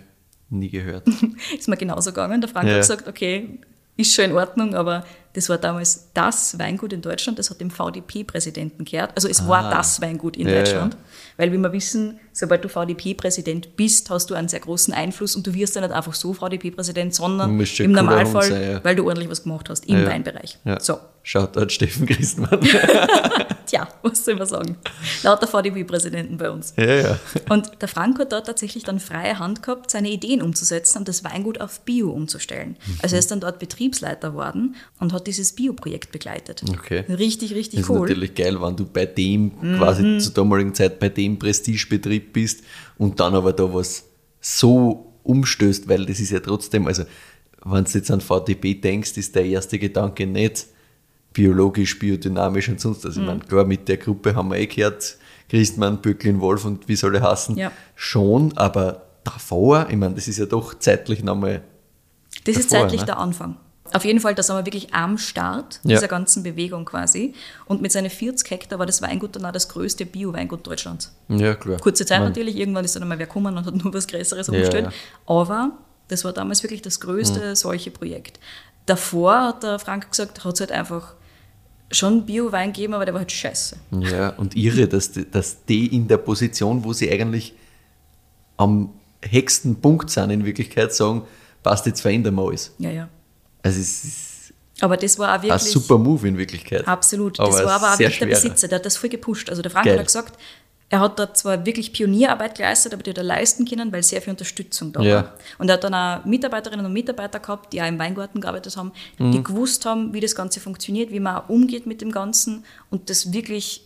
Nie gehört. Ist mir genauso gegangen. Der Frank Ja. hat gesagt, okay, ist schon in Ordnung, aber das war damals das Weingut in Deutschland, das hat dem VDP-Präsidenten gehört. Also es war das Weingut in Ah. Ja, Deutschland. ja. Weil, wie wir wissen, sobald du VDP-Präsident bist, hast du einen sehr großen Einfluss und du wirst ja nicht einfach so VDP-Präsident, sondern im Normalfall, sein, ja. weil du ordentlich was gemacht hast im. Weinbereich. So, Schaut dort Steffen Christmann. tja, was soll man sagen? Lauter VDP-Präsidenten bei uns. ja, ja. Und der Frank hat dort tatsächlich dann freie Hand gehabt, seine Ideen umzusetzen und das Weingut auf Bio umzustellen. Also er ist dann dort Betriebsleiter worden und hat dieses Bio-Projekt begleitet. Okay. Richtig, richtig Das ist cool. Mhm. natürlich geil, wenn du bei dem quasi zur damaligen Zeit bei dem Prestigebetrieb bist und dann aber da was so umstößt, weil das ist ja trotzdem, also wenn du jetzt an VTB denkst, ist der erste Gedanke nicht biologisch, biodynamisch und sonst was. Ich Mhm. meine, klar, mit der Gruppe haben wir eh gehört, Christmann, Böcklin, Wolf und wie soll er hassen, Ja. schon, aber davor, ich meine, das ist ja doch zeitlich nochmal Das ist davor, zeitlich ne? der Anfang. Auf jeden Fall, da sind wir wirklich am Start Ja. dieser ganzen Bewegung quasi. Und mit seinen 40 Hektar war das Weingut dann auch das größte Bio-Weingut Deutschlands. Ja, klar. Kurze Zeit Ich mein, natürlich, irgendwann ist dann einmal wer gekommen und hat nur was Größeres Ja, umgestellt. ja. Aber das war damals wirklich das größte Mhm. solche Projekt. Davor hat der Frank gesagt, hat es halt einfach schon Bio-Wein gegeben, aber der war halt scheiße. Ja, und irre, dass die, dass die in der Position, wo sie eigentlich am höchsten Punkt sind, in Wirklichkeit sagen, passt jetzt verändern wir alles. Ja, ja. Also es ist Aber das war auch ein wirklich. super Move in Wirklichkeit. Absolut. Aber das war aber auch wirklich der. Besitzer, der hat das voll gepusht. Also der Frank Geil. hat gesagt, er hat da zwar wirklich Pionierarbeit geleistet, aber die hat er leisten können, weil sehr viel Unterstützung da Ja. war. Und er hat dann auch Mitarbeiterinnen und Mitarbeiter gehabt, die auch im Weingarten gearbeitet haben, Mhm. die gewusst haben, wie das Ganze funktioniert, wie man auch umgeht mit dem Ganzen. Und das wirklich,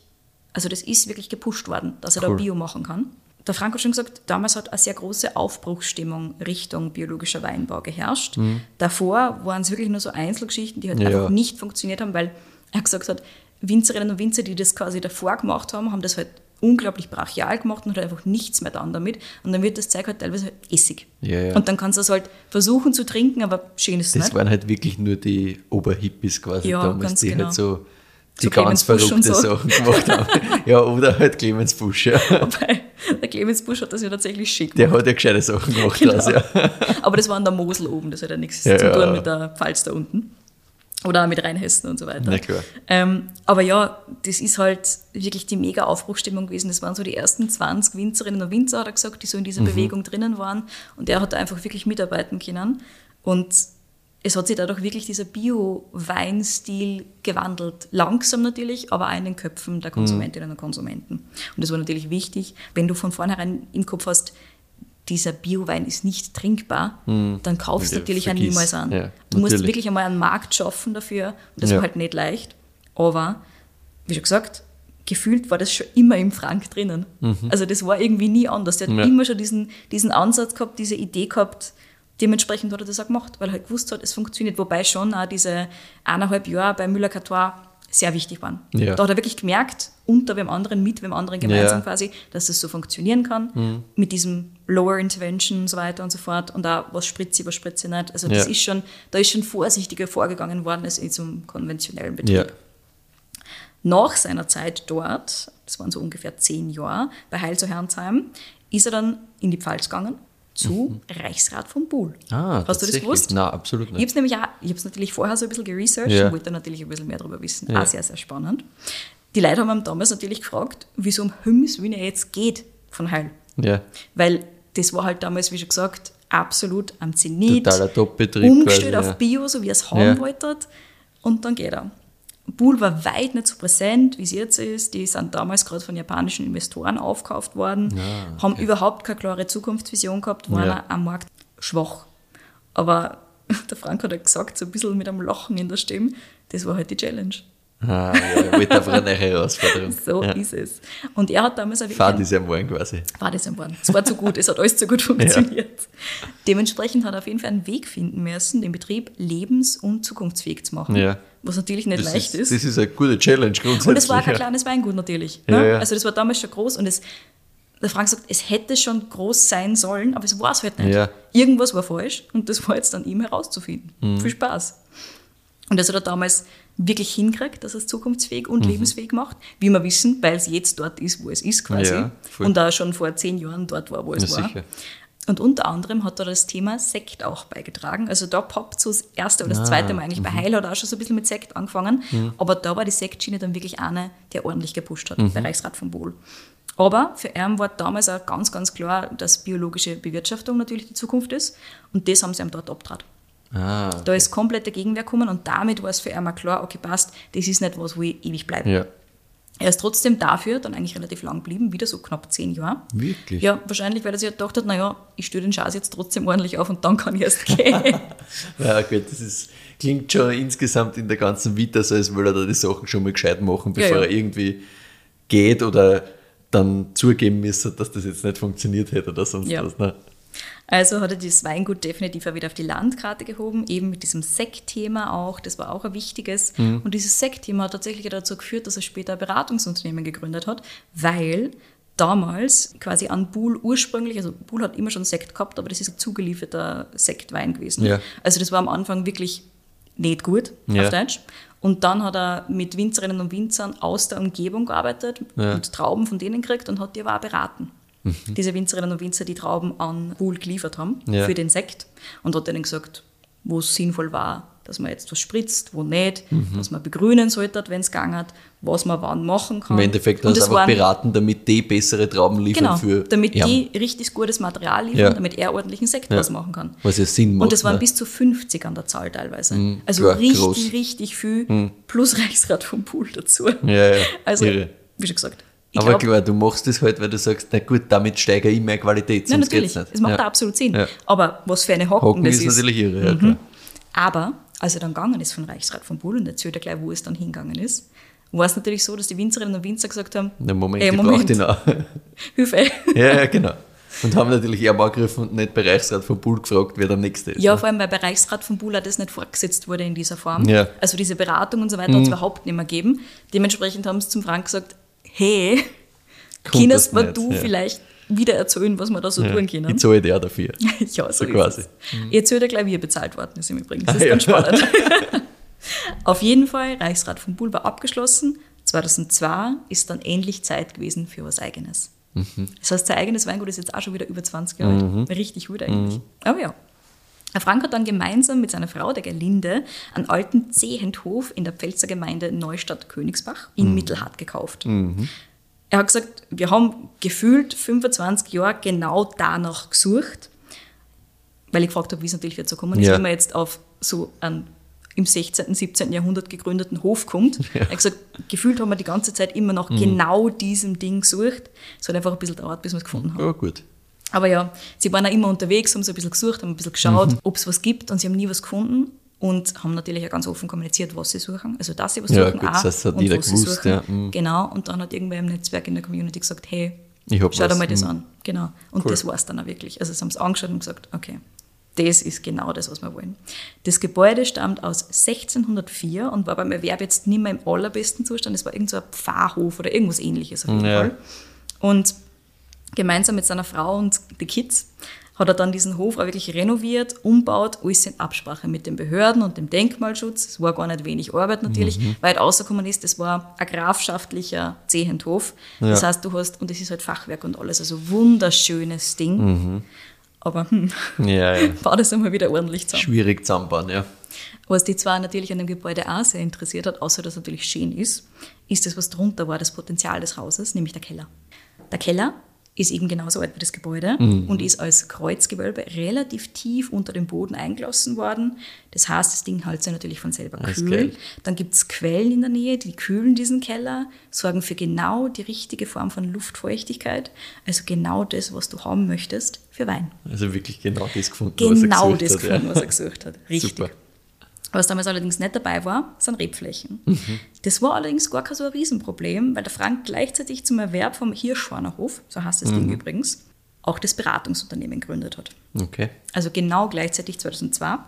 also das ist wirklich gepusht worden, dass er Cool. da Bio machen kann. Der Frank hat schon gesagt, damals hat eine sehr große Aufbruchsstimmung Richtung biologischer Weinbau geherrscht. Davor waren es wirklich nur so Einzelgeschichten, die halt Mhm. Ja. einfach nicht funktioniert haben, weil er gesagt hat, Winzerinnen und Winzer, die das quasi davor gemacht haben, haben das halt unglaublich brachial gemacht und hat einfach nichts mehr dann damit. Und dann wird das Zeug halt teilweise halt Essig. Ja, ja. Und dann kannst du es halt versuchen zu trinken, aber schön ist es Das nicht. waren halt wirklich nur die Oberhippies quasi Ja, damals, die genau. halt so die So ganz verrückte so. Sachen gemacht haben. ja, oder halt Clemens Busch, ja. Wobei, der Clemens Busch hat das ja tatsächlich schick Der gemacht. hat ja gescheite Sachen gemacht. Genau. draus, ja. Aber das war an der Mosel oben, das hat ja nichts Ja, zu tun mit der Pfalz da unten. Oder mit Rheinhessen und so weiter. Na klar. Ähm, aber ja, das ist halt wirklich die mega Aufbruchstimmung gewesen. Das waren so die ersten 20 Winzerinnen und Winzer, hat er gesagt, die so in dieser Mhm. Bewegung drinnen waren. Und er hat da einfach wirklich mitarbeiten können. Und es hat sich dadurch wirklich dieser Bio-Weinstil gewandelt. Langsam natürlich, aber auch in den Köpfen der Konsumentinnen und Konsumenten. Und das war natürlich wichtig, wenn du von vornherein im Kopf hast, dieser Biowein ist nicht trinkbar, dann kaufst du natürlich auch niemals an. Ja, du musst wirklich einmal einen Markt schaffen dafür. Und das Ja. war halt nicht leicht. Aber, wie schon gesagt, gefühlt war das schon immer im Frank drinnen. Also das war irgendwie nie anders. Der hat Mhm. Ja. immer schon diesen, diesen Ansatz gehabt, diese Idee gehabt. Dementsprechend hat er das auch gemacht, weil er halt gewusst hat, es funktioniert. Wobei schon auch diese eineinhalb Jahre bei Müller-Cartois sehr wichtig waren. Ja. Da hat er wirklich gemerkt, unter wem anderen, mit wem anderen gemeinsam Ja. quasi, dass das so funktionieren kann. Mhm. Mit diesem Lower Intervention und so weiter und so fort. Und auch was spritze ich, was spritze ich nicht. Also das Ja. ist schon, da ist schon vorsichtiger vorgegangen worden als in so einem konventionellen Betrieb. ja. Nach seiner Zeit dort, das waren so ungefähr zehn Jahre, bei Heil zu Herrnsheim, ist er dann in die Pfalz gegangen zu Reichsrat von Buhl. Ah, Hast du das gewusst? Nein, absolut Ich nicht. habe es nämlich auch, ich habe es natürlich vorher so ein bisschen geresearched Ja. und wollte natürlich ein bisschen mehr darüber wissen. Ja. Auch sehr, sehr spannend. Die Leute haben damals natürlich gefragt, wieso um Himmels Willen er jetzt geht von Heil. Ja, Weil das war halt damals, wie schon gesagt, absolut am Zenit. Totaler Top-Betrieb Umgestellt quasi, auf ja. Bio, so wie er es haben Ja. wollte. Und dann geht er. Bull war weit nicht so präsent, wie es jetzt ist. Die sind damals gerade von japanischen Investoren aufgekauft worden, haben überhaupt keine klare Zukunftsvision gehabt, waren Ja. am Markt schwach. Aber der Frank hat ja gesagt, so ein bisschen mit einem Lachen in der Stimme, das war halt die Challenge. Ah, ja wollte einfach eine Herausforderung. So ja. ist es. Und er hat damals wirklich Fahrt ist ja morgen quasi. war das am Morgen. Es war zu gut, es hat alles zu gut funktioniert. Dementsprechend hat er auf jeden Fall einen Weg finden müssen, den Betrieb lebens- und zukunftsfähig zu machen. Ja. Was natürlich nicht Das leicht ist, ist. das ist eine gute Challenge grundsätzlich. Und es war kein ja. kleines Weingut natürlich. Ja, ne? ja. Also das war damals schon groß und es, der Frank sagt, es hätte schon groß sein sollen, aber es war es halt nicht. Ja. Irgendwas war falsch und das war jetzt an ihm herauszufinden. Mhm. Viel Spaß. Und das hat er damals wirklich hinkriegt, dass es zukunftsfähig Mhm. und lebensfähig macht. Wie wir wissen, weil es jetzt dort ist, wo es ist quasi. Ja, und da schon vor zehn Jahren dort war, wo es Ja, war. sicher. Und unter anderem hat da das Thema Sekt auch beigetragen. Also da poppt so das erste oder das zweite Mal eigentlich. Bei Heil hat er auch schon so ein bisschen mit Sekt angefangen. Aber da war die Sektschiene dann wirklich eine, der ordentlich gepusht hat, bei Reichsrat von Bohl. Aber für ihn war damals auch ganz, ganz klar, dass biologische Bewirtschaftung natürlich die Zukunft ist. Und das haben sie ihm dort abtrat. Ah, Da ist komplett der Gegenwehr gekommen und damit war es für auch klar, okay, passt, das ist nicht was, wo ich ewig bleibe. ja. Er ist trotzdem dafür dann eigentlich relativ lang geblieben, wieder so knapp zehn Jahre. Wirklich? Ja, wahrscheinlich, weil er sich halt gedacht hat, naja, ich stelle den Schatz jetzt trotzdem ordentlich auf und dann kann ich erst gehen. Ja, gut, das ist, klingt schon insgesamt in der ganzen Vita so, als würde er da die Sachen schon mal gescheit machen, Ja, bevor ja. er irgendwie geht oder dann zugeben müsste, dass das jetzt nicht funktioniert hätte oder sonst Ja. was. Ne? Also hat er dieses Weingut definitiv auch wieder auf die Landkarte gehoben, eben mit diesem Sektthema auch, das war auch ein wichtiges. Mhm. Und dieses Sektthema hat tatsächlich dazu geführt, dass er später ein Beratungsunternehmen gegründet hat, weil damals quasi an Buhl ursprünglich, also Buhl hat immer schon Sekt gehabt, aber das ist ein zugelieferter Sektwein gewesen. Ja. Also das war am Anfang wirklich nicht gut, Ja. auf Deutsch. Und dann hat er mit Winzerinnen und Winzern aus der Umgebung gearbeitet Ja. und Trauben von denen gekriegt und hat die aber auch beraten. Mhm. Diese Winzerinnen und Winzer, die Trauben an Buhl geliefert haben Ja. für den Sekt und hat denen gesagt, wo es sinnvoll war, dass man jetzt was spritzt, wo nicht, Mhm. was man begrünen sollte, wenn es gegangen hat, was man wann machen kann. Im Endeffekt es einfach waren- beraten, damit die bessere Trauben liefern Genau, für damit ihn. die richtig gutes Material liefern, Ja. damit er ordentlichen Sekt Ja. draus machen kann. Was ja Sinn macht. Und es waren ne? bis zu 50 an der Zahl teilweise. also klar, richtig, groß. richtig viel, plus Reichsrat vom Pool dazu. Ja, ja, Also, irre. wie schon gesagt. Ich Aber glaub, klar, du machst das halt, weil du sagst, na gut, damit steigere ich meine Qualität, Nein, natürlich, es macht ja. absolut Sinn. Ja. Aber was für eine Hocken, Hocken das ist, ist. natürlich irre, ja, Mhm. Aber als er dann gegangen ist von Reichsrat von Bull und erzählt er gleich, wo es dann hingegangen ist, war es natürlich so, dass die Winzerinnen und Winzer gesagt haben, Na, Moment, ey, ich Moment, brauche den auch. Hilfe. ja, ja, genau. Und haben natürlich eher angegriffen und nicht bei Reichsrat von Bull gefragt, wer der Nächste ist. Ja, ne? vor allem, weil bei Reichsrat von Bull auch das nicht fortgesetzt wurde in dieser Form. Ja. Mhm. Also diese Beratung und so weiter hat es überhaupt nicht mehr gegeben. Dementsprechend haben sie zum Frank gesagt, hey, Kommt kannst mir du ja. vielleicht wieder erzählen, was wir da so ja. tun können? Ich zahle dir auch dafür. ja, so, So quasi. Es. Ich erzähle dir gleich, wie er bezahlt worden ist im Übrigen. Das ist Ah, ganz ja. spannend. Auf jeden Fall, Reichsrat von Bull war abgeschlossen. 2002 ist dann endlich Zeit gewesen für was Eigenes. Mhm. Das heißt, sein eigenes Weingut ist jetzt auch schon wieder über 20 Jahre alt. Richtig gut eigentlich. Mhm. Aber ja. Herr Frank hat dann gemeinsam mit seiner Frau, der Gerlinde, einen alten Zehenthof in der Pfälzer Gemeinde Neustadt-Königsbach in Mhm. Mittelhart gekauft. Er hat gesagt, wir haben gefühlt 25 Jahre genau danach gesucht, weil ich gefragt habe, wie es natürlich dazu gekommen ist, Ja. wie man jetzt auf so einen im 16., 17. Jahrhundert gegründeten Hof kommt. Er hat gesagt, gefühlt haben wir die ganze Zeit immer Mhm. nach genau diesem Ding gesucht. Es hat einfach ein bisschen gedauert, bis wir es gefunden haben. Ja, gut. Aber ja, sie waren auch immer unterwegs, haben so ein bisschen gesucht, haben ein bisschen geschaut, Mhm. ob es was gibt und sie haben nie was gefunden und haben natürlich auch ganz offen kommuniziert, was sie suchen. Also, dass sie was Ja, suchen, gut, auch, das hat und jeder was sie gewusst, suchen. ja, mhm. Genau, und dann hat irgendwer im Netzwerk in der Community gesagt, hey, schau dir mal das mhm. an. Genau. Und Cool. das war es dann auch wirklich. Also, sie haben es angeschaut und gesagt, okay, das ist genau das, was wir wollen. Das Gebäude stammt aus 1604 und war beim Erwerb jetzt nicht mehr im allerbesten Zustand. Es war irgend so ein Pfarrhof oder irgendwas ähnliches auf jeden Ja. Fall. Und gemeinsam mit seiner Frau und die Kids hat er dann diesen Hof auch wirklich renoviert, umbaut, alles in Absprache mit den Behörden und dem Denkmalschutz. Es war gar nicht wenig Arbeit natürlich, Mhm. weil rausgekommen ist, es war ein grafschaftlicher Zehenthof. Das Ja. heißt, du hast, und es ist halt Fachwerk und alles, also wunderschönes Ding. Mhm. Aber hm, Ja, ja. war das einmal wieder ordentlich zusammen. Schwierig zusammenbauen, ja. Was die zwar natürlich an dem Gebäude auch sehr interessiert hat, außer dass es natürlich schön ist, ist das, was drunter war, das Potenzial des Hauses, nämlich der Keller. Der Keller ist eben genauso alt wie das Gebäude und ist als Kreuzgewölbe relativ tief unter dem Boden eingelassen worden. Das heißt, das Ding hält sich natürlich von selber Das kühl. Dann gibt es Quellen in der Nähe, die kühlen diesen Keller, sorgen für genau die richtige Form von Luftfeuchtigkeit, also genau das, was du haben möchtest für Wein. Also wirklich genau das gefunden, Genau was er das gesucht gefunden, hat. was er gesucht hat. Richtig. Super. Was damals allerdings nicht dabei war, sind Rebflächen. Mhm. Das war allerdings gar kein so ein Riesenproblem, weil der Frank gleichzeitig zum Erwerb vom Hirschschwanerhof, so heißt das Mhm. Ding übrigens, auch das Beratungsunternehmen gegründet hat. Okay. Also genau gleichzeitig 2002.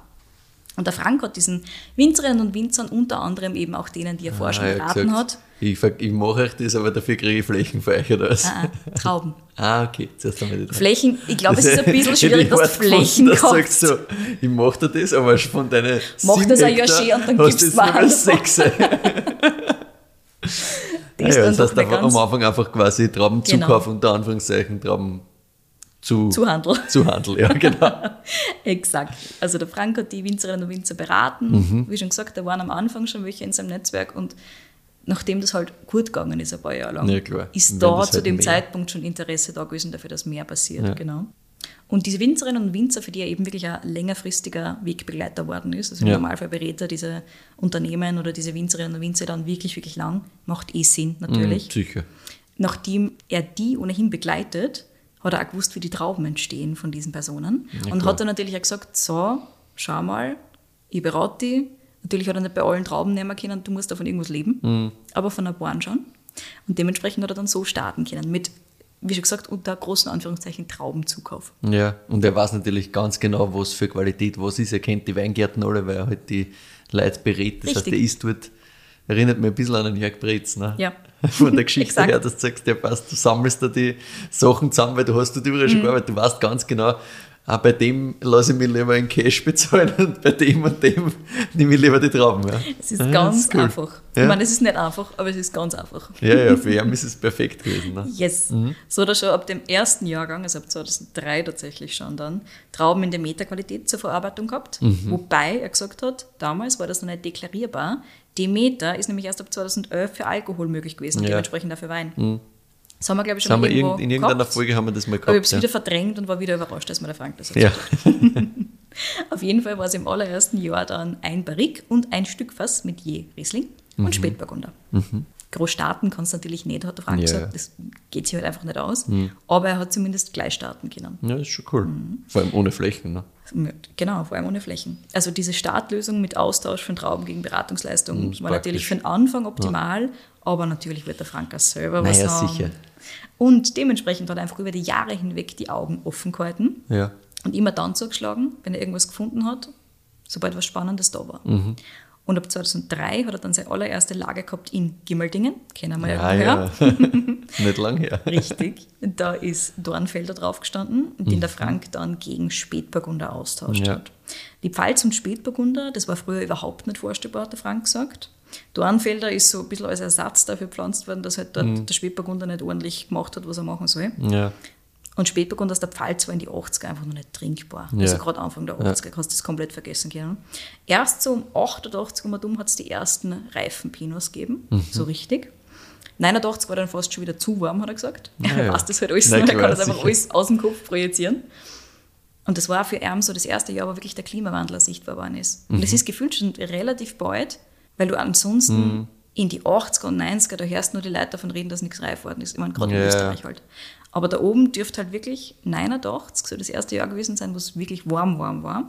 Und der Frank hat diesen Winzerinnen und Winzern unter anderem eben auch denen, die er vorher schon Ah, ja, beraten hat, Ich, ich mache euch das, aber dafür kriege ich Flächen für euch oder was? ah, ah, Trauben. Ah, okay. Zuerst einmal die Flächen, ich glaube, es ist ein bisschen schwierig, dass du Flächen du kaufst. sagst so, ich mache dir das, aber von deinen Mach das ein Jahr schön und dann gibst du du mir einen sechs. Das ist ja, das heißt am Anfang einfach quasi Traubenzukauf Genau. unter Anführungszeichen, Trauben zu, Zuhandel. Zuhandel, ja, genau. Exakt. Also der Frank hat die Winzerinnen und Winzer beraten. Mhm. Wie schon gesagt, da waren am Anfang schon welche in seinem Netzwerk und nachdem das halt gut gegangen ist, ein paar Jahre lang, Ja, ist da zu halt dem mehr- Zeitpunkt schon Interesse da gewesen dafür, dass mehr passiert. Ja. Genau. Und diese Winzerinnen und Winzer, für die er eben wirklich ein längerfristiger Wegbegleiter geworden ist, also im Ja. Normalfall berät er diese Unternehmen oder diese Winzerinnen und Winzer dann wirklich, wirklich lang, macht eh Sinn natürlich. Mhm, sicher. Nachdem er die ohnehin begleitet, hat er auch gewusst, wie die Trauben entstehen von diesen Personen. und klar. hat dann natürlich auch gesagt, so, schau mal, ich berate die. Natürlich hat er nicht bei allen Trauben nehmen können, du musst davon irgendwas leben, Mhm. aber von ein paar schon. Und dementsprechend hat er dann so starten können, mit, wie schon gesagt, unter großen Anführungszeichen Traubenzukauf. Ja, und er weiß natürlich ganz genau, was für Qualität was ist. Er kennt die Weingärten alle, weil er halt die Leute berät. Das heißt, Richtig. er ist dort, erinnert mich ein bisschen an den Jörg Bretz, ne? Ja. Von der Geschichte her, dass du sagst, ja passt, du sammelst da die Sachen zusammen, weil du hast dort überall Mhm. schon gearbeitet. Du weißt ganz genau, ah, bei dem lasse ich mich lieber in Cash bezahlen und bei dem und dem nehme ich lieber die Trauben. Ja. Es ist Ja, ganz das cool. einfach. Ja. Ich meine, es ist nicht einfach, aber es ist ganz einfach. Ja, ja, für ihn ist es perfekt gewesen. Ne? Yes. So hat er schon ab dem ersten Jahrgang, also ab 2003 tatsächlich schon dann, Trauben in der Meterqualität zur Verarbeitung gehabt. Wobei er gesagt hat, damals war das noch nicht deklarierbar. Demeter ist nämlich erst ab 2011 für Alkohol möglich gewesen Ja. dementsprechend auch für Wein. Das haben wir, glaube ich, schon mal irgendwo irgend, in irgendeiner gehabt. Folge haben wir das mal Aber ich habe gehabt. es Ja. wieder verdrängt und war wieder überrascht, als mir der Frank das ja. erzählt hat. Auf jeden Fall war es im allerersten Jahr dann ein Barrik und ein Stückfass mit je Riesling und Spätburgunder. Groß starten kannst du natürlich nicht, hat der Frank Ja, gesagt. ja. Das geht sich halt einfach nicht aus. Aber er hat zumindest gleich starten können. ja, ist schon cool. Mhm. Vor allem ohne Flächen. Ne? Genau, vor allem ohne Flächen. Also diese Startlösung mit Austausch von Trauben gegen Beratungsleistung Mhm, war natürlich für den Anfang optimal, aber natürlich wird der Frank auch selber was Naja, haben. sicher. Und dementsprechend hat er einfach über die Jahre hinweg die Augen offen gehalten Ja. und immer dann zugeschlagen, wenn er irgendwas gefunden hat, sobald was Spannendes da war. Mhm. Und ab 2003 hat er dann seine allererste Lage gehabt in Gimmeldingen, kennen wir Ja, ja, ja. Nicht lang her. Richtig. Da ist Dornfelder drauf gestanden, den der Frank dann gegen Spätburgunder austauscht Mhm. Ja. hat. Die Pfalz und Spätburgunder, das war früher überhaupt nicht vorstellbar, hat der Frank gesagt. Dornfelder ist so ein bisschen als Ersatz dafür gepflanzt worden, dass halt dort Mhm. der Spätburgunder nicht ordentlich gemacht hat, was er machen soll. Ja. Und Spätburgunder aus der Pfalz war in die 80er einfach noch nicht trinkbar. Ja. Also gerade Anfang der 80er kannst du das komplett vergessen können. Erst so um 88 um und um hat es die ersten reifen Pinos gegeben, Mhm. so richtig. 89 war dann fast schon wieder zu warm, hat er gesagt. Ja, er ja. weiß das halt alles, noch, er kann das einfach sicher. alles aus dem Kopf projizieren. Und das war für ihn so das erste Jahr, wo wirklich der Klimawandel sichtbar geworden ist. Und Mhm. das ist gefühlt schon relativ bald, weil du ansonsten Mhm. In die 80er und 90er, da hörst nur die Leute davon reden, dass nichts reif worden ist. Ich meine, gerade in Ja. Österreich halt. Aber da oben dürfte halt wirklich 89 so das erste Jahr gewesen sein, wo es wirklich warm, warm war.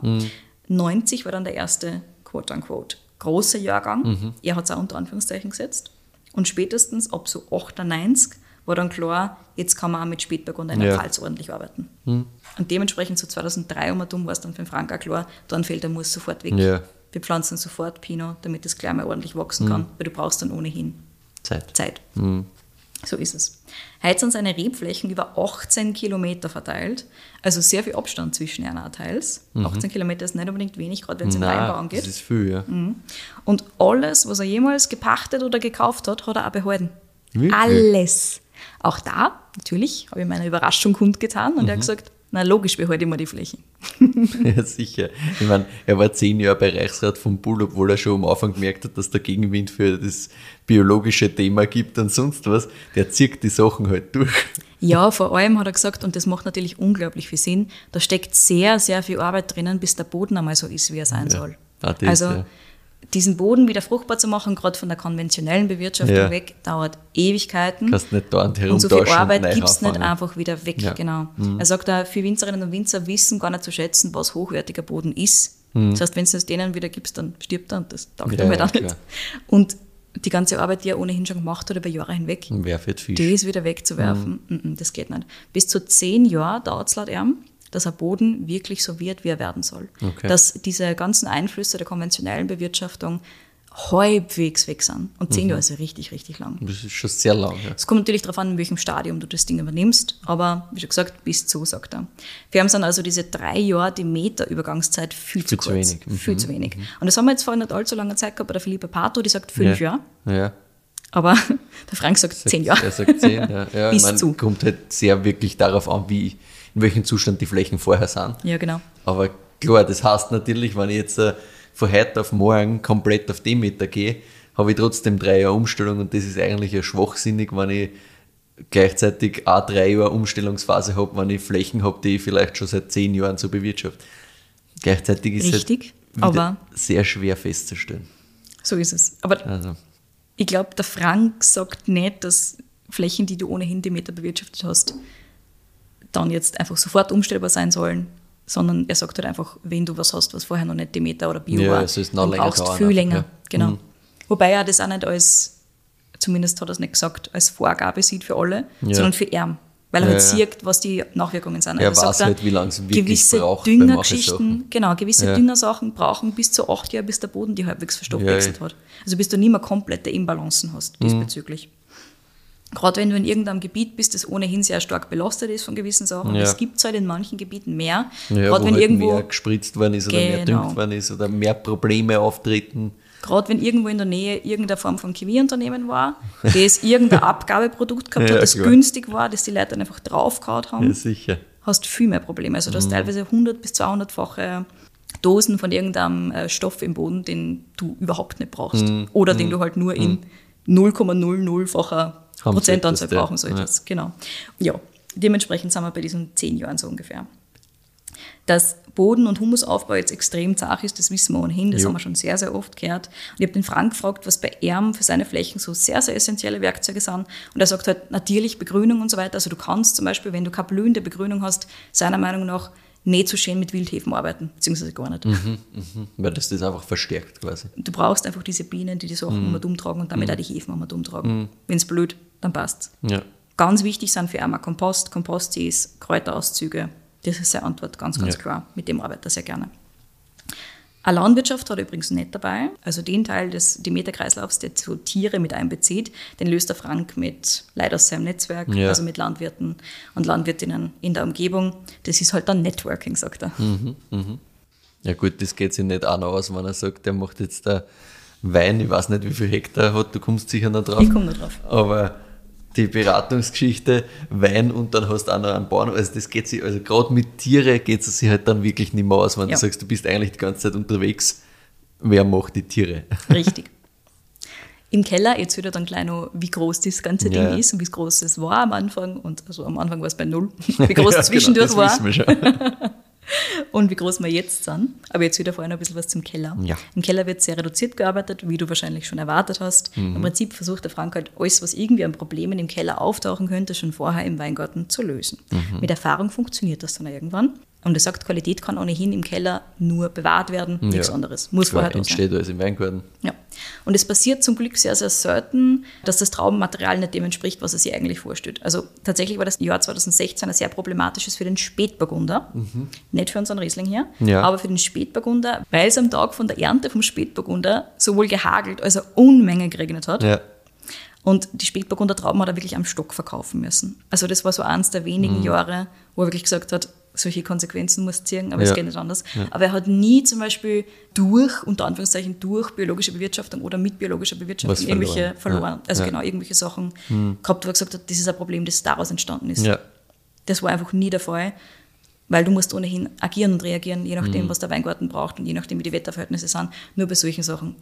90 war dann der erste, quote unquote, große Jahrgang. Er hat es auch unter Anführungszeichen gesetzt. Und spätestens ab so 98 war dann klar, jetzt kann man auch mit Spätburgunder in der Ja. Pfalz ordentlich arbeiten. Und dementsprechend so 2003 um und um war es dann für den Frank auch klar, Dornfelder muss sofort weg. Ja. Wir pflanzen sofort Pinot, damit das gleich mal ordentlich wachsen kann, weil du brauchst dann ohnehin Zeit. Zeit. So ist es. Heute sind seine Rebflächen über 18 Kilometer verteilt, also sehr viel Abstand zwischen auch teils. 18 Kilometer ist nicht unbedingt wenig, gerade wenn es um Weinbau angeht. das ist viel, ja. Und alles, was er jemals gepachtet oder gekauft hat, hat er auch behalten. Wirklich? Alles. Auch da, natürlich, habe ich meine Überraschung kundgetan und er Mhm. hat gesagt, na logisch behalte ich mir die Flächen. Ja, sicher. Ich meine, er war zehn Jahre bei Reichsrat von Bull, obwohl er schon am Anfang gemerkt hat, dass der Gegenwind für das biologische Thema gibt und sonst was. Der zieht die Sachen halt durch. Ja, vor allem hat er gesagt, und das macht natürlich unglaublich viel Sinn, da steckt sehr, sehr viel Arbeit drinnen, bis der Boden einmal so ist, wie er sein soll. Ah, das, also ja. Diesen Boden wieder fruchtbar zu machen, gerade von der konventionellen Bewirtschaftung Ja. weg, dauert Ewigkeiten. Kannst nicht da und so viel Arbeit gibt es nicht einfach wieder weg. Ja. Mhm. Genau. Er sagt auch, viele Winzerinnen und Winzer wissen gar nicht zu schätzen, was hochwertiger Boden ist. Das heißt, wenn du es denen wieder gibst, dann stirbt er und das taugt Mhm. Ja, ihm halt auch nicht. Und die ganze Arbeit, die er ohnehin schon gemacht hat über Jahre hinweg, Fisch? das wieder wegzuwerfen, mm, mm, das geht nicht. Bis zu zehn Jahre dauert es laut ihm, dass ein Boden wirklich so wird, wie er werden soll. Okay. Dass diese ganzen Einflüsse der konventionellen Bewirtschaftung halbwegs weg sind. Und Mhm. zehn Jahre ist ja richtig, richtig lang. Das ist schon sehr lang. Ja. Es kommt natürlich darauf an, in welchem Stadium du das Ding übernimmst, aber wie schon gesagt, bis zu, sagt er. Für ihn sind also diese drei Jahre die Meter-Übergangszeit viel, zu Viel zu kurz. wenig. Mhm, Viel zu wenig. Und das haben wir jetzt vor nicht allzu langer Zeit gehabt bei der Philippa Pato, die sagt fünf ja. Jahre, Ja. aber der Frank sagt zehn Jahre. Er sagt zehn, ja. ja Bis ich mein, zu. Kommt halt sehr wirklich darauf an, wie, in welchem Zustand die Flächen vorher sind. Ja, genau. Aber klar, das heißt natürlich, wenn ich jetzt äh, von heute auf morgen komplett auf Demeter gehe, habe ich trotzdem drei Jahre Umstellung und das ist eigentlich ja schwachsinnig, wenn ich gleichzeitig auch drei Jahre Umstellungsphase habe, wenn ich Flächen habe, die ich vielleicht schon seit zehn Jahren so bewirtschafte. Gleichzeitig ist Richtig, es aber- sehr schwer festzustellen. So ist es. Aber Also, ich glaube, der Frank sagt nicht, dass Flächen, die du ohnehin Demeter bewirtschaftet hast, dann jetzt einfach sofort umstellbar sein sollen, sondern er sagt halt einfach, wenn du was hast, was vorher noch nicht Demeter oder Bio Ja, war, es ist noch länger brauchst viel länger. ja. Genau. Mhm. Wobei er das auch nicht als, zumindest hat er es nicht gesagt, als Vorgabe sieht für alle, Ja. sondern für ihn. Weil er Ja, halt ja. sieht, was die Nachwirkungen sind. Er Also weiß sagt halt, wie lange es wirklich gewisse braucht Düngergeschichten, genau, gewisse Ja. Düngersachen brauchen bis zu acht Jahre, bis der Boden die halbwegs verstoffwechselt hat. Also bis du nicht mehr komplette Imbalancen hast Mhm. Gerade wenn du in irgendeinem Gebiet bist, das ohnehin sehr stark belastet ist von gewissen Sachen, Ja. das gibt es halt in manchen Gebieten mehr. ja, Gerade wenn halt irgendwo mehr gespritzt worden ist oder mehr Genau. düngt worden ist oder mehr Probleme auftreten. Gerade wenn irgendwo in der Nähe irgendeine Form von Chemieunternehmen war, das irgendein Abgabeprodukt gehabt Ja, hat, das klar. günstig war, das die Leute dann einfach draufgehauen haben, Ja, sicher. hast viel mehr Probleme. Also du hast teilweise 100 bis 200-fache Dosen von irgendeinem äh, Stoff im Boden, den du überhaupt nicht brauchst. Oder den du halt nur in 0,00-facher Haben Prozentanzahl solltest, ja. brauchen solltest. Genau. Ja, dementsprechend sind wir bei diesen 10 Jahren so ungefähr. Dass Boden- und Humusaufbau jetzt extrem zart ist, das wissen wir ohnehin, das Jo. haben wir schon sehr, sehr oft gehört. Und ich habe den Frank gefragt, was bei ihm für seine Flächen so sehr, sehr essentielle Werkzeuge sind. Und er sagt halt natürlich Begrünung und so weiter. Also du kannst zum Beispiel, wenn du keine blühende Begrünung hast, seiner Meinung nach nicht so schön mit Wildhefen arbeiten, beziehungsweise gar nicht. Mhm. Weil das das einfach verstärkt quasi. Du brauchst einfach diese Bienen, die die Sachen Mhm. immer dumm tragen und damit auch die Hefen immer dumm tragen. Wenn es blöd, dann passt Ja. Ganz wichtig sind für einmal Kompost, Komposttees, Kräuterauszüge. Das ist seine Antwort, ganz, ganz Ja. klar. Mit dem arbeitet er sehr gerne. Eine Landwirtschaft hat er übrigens nicht dabei. Also den Teil des Demeter-Kreislaufs, der so Tiere mit einbezieht, den löst der Frank mit Leid aus seinem Netzwerk, Ja. also mit Landwirten und Landwirtinnen in der Umgebung. Das ist halt dann Networking, sagt er. Ja gut, das geht sich nicht auch noch aus, wenn er sagt, der macht jetzt da Wein, ich weiß nicht, wie viel Hektar er hat, du kommst sicher noch drauf. Ich komme noch drauf. Aber die Beratungsgeschichte, Wein und dann hast du auch noch einen Bauern, also das geht sich, also gerade mit Tiere geht es sich halt dann wirklich nicht mehr aus, wenn Ja. du sagst, du bist eigentlich die ganze Zeit unterwegs, wer macht die Tiere? Richtig. Im Keller, jetzt wieder dann gleich noch, wie groß das ganze Ding Ja. ist und wie groß es war am Anfang. Und also am Anfang war es bei null, wie groß Ja, es zwischendurch genau, das war. wissen wir schon. und wie groß wir jetzt sind. Aber jetzt wieder vorher noch ein bisschen was zum Keller. Ja. Im Keller wird sehr reduziert gearbeitet, wie du wahrscheinlich schon erwartet hast. Mhm. Im Prinzip versucht der Frank halt alles, was irgendwie an Problemen im Keller auftauchen könnte, schon vorher im Weingarten zu lösen. Mhm. Mit Erfahrung funktioniert das dann irgendwann. Und er sagt, Qualität kann ohnehin im Keller nur bewahrt werden, nichts Ja. anderes. Muss Klar, vorher da sein. entsteht alles im Weingarten. Ja. Und es passiert zum Glück sehr, sehr selten, dass das Traubenmaterial nicht dem entspricht, was er sich eigentlich vorstellt. Also tatsächlich war das Jahr 2016 ein sehr problematisches für den Spätburgunder. Nicht für unseren Riesling hier, Ja. aber für den Spätburgunder, weil es am Tag von der Ernte vom Spätburgunder sowohl gehagelt als auch Unmengen geregnet hat. Ja. Und die Spätburgunder Trauben hat er wirklich am Stock verkaufen müssen. Also das war so eins der Mhm. wenigen Jahre, wo er wirklich gesagt hat, solche Konsequenzen muss ziehen, aber Ja. es geht nicht anders. Aber er hat nie zum Beispiel durch, unter Anführungszeichen, durch biologische Bewirtschaftung oder mit biologischer Bewirtschaftung Was verloren. irgendwelche verloren. Ja. Also Ja. Genau, irgendwelche Sachen gehabt, wo er gesagt hat, das ist ein Problem, das daraus entstanden ist. Ja. Das war einfach nie der Fall, weil du musst ohnehin agieren und reagieren, je nachdem, Mhm. was der Weingarten braucht und je nachdem, wie die Wetterverhältnisse sind. Nur bei solchen Sachen.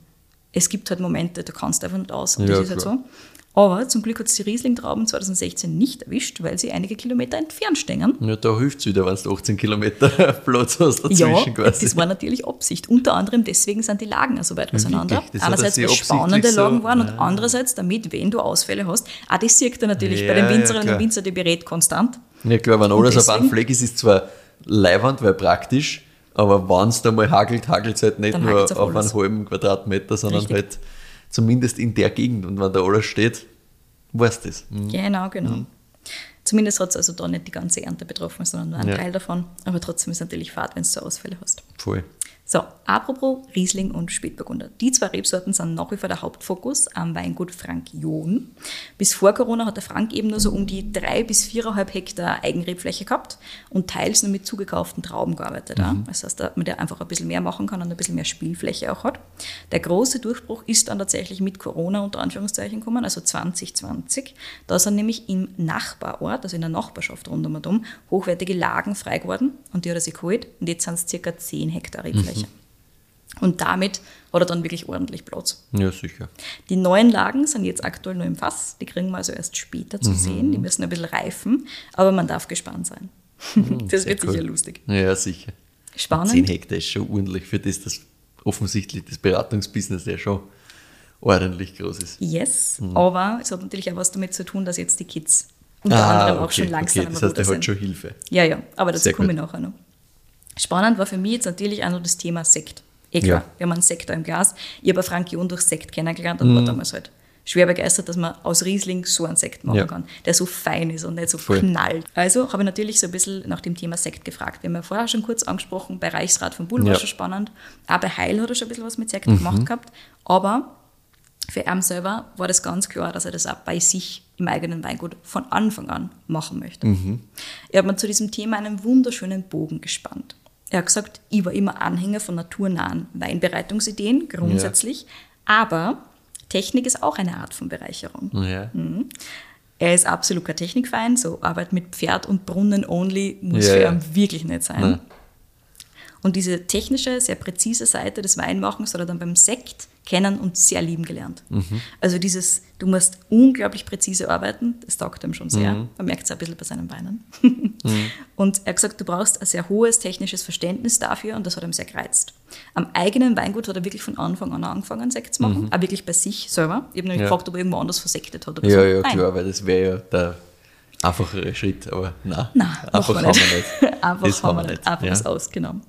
Es gibt halt Momente, da kannst du einfach nicht aus und Ja, das ist halt klar. so. Aber zum Glück hat es die Riesling-Trauben 2016 nicht erwischt, weil sie einige Kilometer entfernt stehen. ja, da hilft es wieder, wenn du 18 Kilometer Platz hast dazwischen Ja, quasi. das war natürlich Absicht. Unter anderem deswegen sind die Lagen so weit auseinander. wirklich? Das hat er Einerseits, weil es spannende so- Lagen waren und Ah. andererseits, damit, wenn du Ausfälle hast, auch das sieht er natürlich Ja, bei den ja, Winzerinnen klar. und Winzern, die berät konstant. Ja klar, wenn alles auf einen Fleck ist, ist zwar leiwand, weil praktisch, aber wenn es da mal hagelt, hagelt es halt nicht Dann nur auf, auf einen halben Quadratmeter, sondern Richtig. halt zumindest in der Gegend. Und wenn da alles steht, weißt du das. Mhm. Genau, genau. Zumindest hat es also da nicht die ganze Ernte betroffen, sondern nur einen Ja. Teil davon. Aber trotzdem ist es natürlich fad, wenn du so Ausfälle hast. Voll. So, apropos Riesling und Spätburgunder. Die zwei Rebsorten sind nach wie vor der Hauptfokus am Weingut Frank John. Bis vor Corona hat der Frank eben nur so um die drei bis viereinhalb Hektar Eigenrebfläche gehabt und teils nur mit zugekauften Trauben gearbeitet. Mhm. Das heißt, dass man der einfach ein bisschen mehr machen kann und ein bisschen mehr Spielfläche auch hat. Der große Durchbruch ist dann tatsächlich mit Corona unter Anführungszeichen gekommen, also 2020. Da sind nämlich im Nachbarort, also in der Nachbarschaft rund um und um, hochwertige Lagen frei geworden und die hat er sich geholt und jetzt sind es circa 10 Hektar Rebfläche. Mhm. Und damit hat er dann wirklich ordentlich Platz. Ja, sicher. Die neuen Lagen sind jetzt aktuell nur im Fass. Die kriegen wir also erst später zu mhm. sehen. Die müssen ein bisschen reifen. Aber man darf gespannt sein. Mhm, das wird cool. sicher lustig. Ja, sicher. Spannend. 10 Hektar ist schon ordentlich für das, dass offensichtlich das Beratungsbusiness ja schon ordentlich groß ist. Yes, mhm. aber es hat natürlich auch was damit zu tun, dass jetzt die Kids unter ah, anderem auch okay, schon langsam okay. Das heißt, er hat schon Hilfe. Ja, ja, aber dazu komme ich nachher noch. Spannend war für mich jetzt natürlich auch noch das Thema Sekt. Eh klar, ja. wir haben einen Sekt im Glas. Ich habe Frank John durch Sekt kennengelernt und mhm. war damals halt schwer begeistert, dass man aus Riesling so einen Sekt machen ja. kann, der so fein ist und nicht so Voll. knallt. Also habe ich natürlich so ein bisschen nach dem Thema Sekt gefragt. Wir haben ja vorher schon kurz angesprochen, bei Reichsrat von Bull ja. war schon spannend. Auch bei Heil hat er schon ein bisschen was mit Sekt mhm. gemacht gehabt. Aber für ihn selber war das ganz klar, dass er das auch bei sich im eigenen Weingut von Anfang an machen möchte. Mhm. Er hat mir zu diesem Thema einen wunderschönen Bogen gespannt. Er hat gesagt, ich war immer Anhänger von naturnahen Weinbereitungsideen, grundsätzlich, ja. aber Technik ist auch eine Art von Bereicherung. Ja. Mhm. Er ist absolut kein Technikfein, so Arbeit mit Pferd und Brunnen only muss ja, für ihn wirklich nicht sein. Und diese technische, sehr präzise Seite des Weinmachens hat er dann beim Sekt kennen und sehr lieben gelernt. Mhm. Also dieses, du musst unglaublich präzise arbeiten, das taugt ihm schon sehr. Mhm. Man merkt es ein bisschen bei seinen Weinen. mhm. Und er hat gesagt, du brauchst ein sehr hohes technisches Verständnis dafür und das hat ihm sehr gereizt. Am eigenen Weingut hat er wirklich von Anfang an angefangen, Sekt zu machen, mhm. auch wirklich bei sich selber. Ich habe nämlich ja. gefragt, ob er irgendwo anders versektet hat. Oder ja, so. ja, klar, weil das wäre ja der einfachere Schritt, aber nein, nein einfach haben wir nicht. einfach das haben wir nicht. Einfach ja. ist ausgenommen.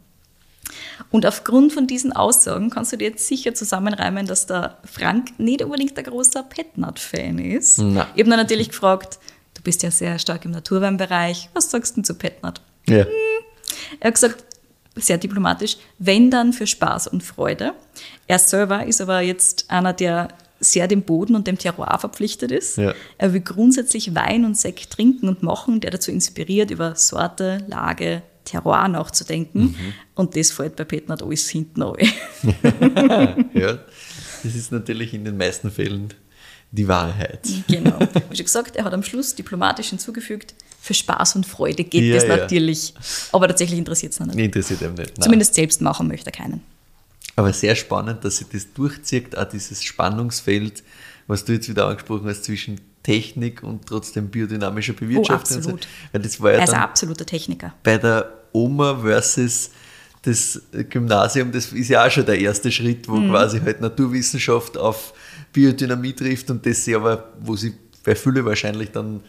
Und aufgrund von diesen Aussagen kannst du dir jetzt sicher zusammenreimen, dass der Frank nicht unbedingt ein großer Petnat-Fan ist. Nein. Ich habe dann natürlich gefragt, du bist ja sehr stark im Naturweinbereich, was sagst du zu Petnat? Ja. Hm. Er hat gesagt, sehr diplomatisch, wenn dann für Spaß und Freude. Er selber ist aber jetzt einer, der sehr dem Boden und dem Terroir verpflichtet ist. Ja. Er will grundsätzlich Wein und Sekt trinken und machen, der dazu inspiriert, über Sorte, Lage, Terroir nachzudenken. Mhm. Und das fällt bei Petnat alles hinten an. ja, das ist natürlich in den meisten Fällen die Wahrheit. Genau. Wie schon gesagt, er hat am Schluss diplomatisch hinzugefügt, für Spaß und Freude geht ja, das ja. natürlich. Aber tatsächlich interessiert es ihn nicht. Interessiert ihn nicht. Nein. Zumindest selbst machen möchte er keinen. Aber sehr spannend, dass sich das durchzieht, auch dieses Spannungsfeld, was du jetzt wieder angesprochen hast, zwischen Technik und trotzdem biodynamischer Bewirtschaftung. Oh, absolut. Weil das war ja er ist ein absoluter Techniker. Bei der Oma versus das Gymnasium, das ist ja auch schon der erste Schritt, wo mhm. quasi halt Naturwissenschaft auf Biodynamie trifft und das sie aber, wo sie bei Fülle wahrscheinlich dann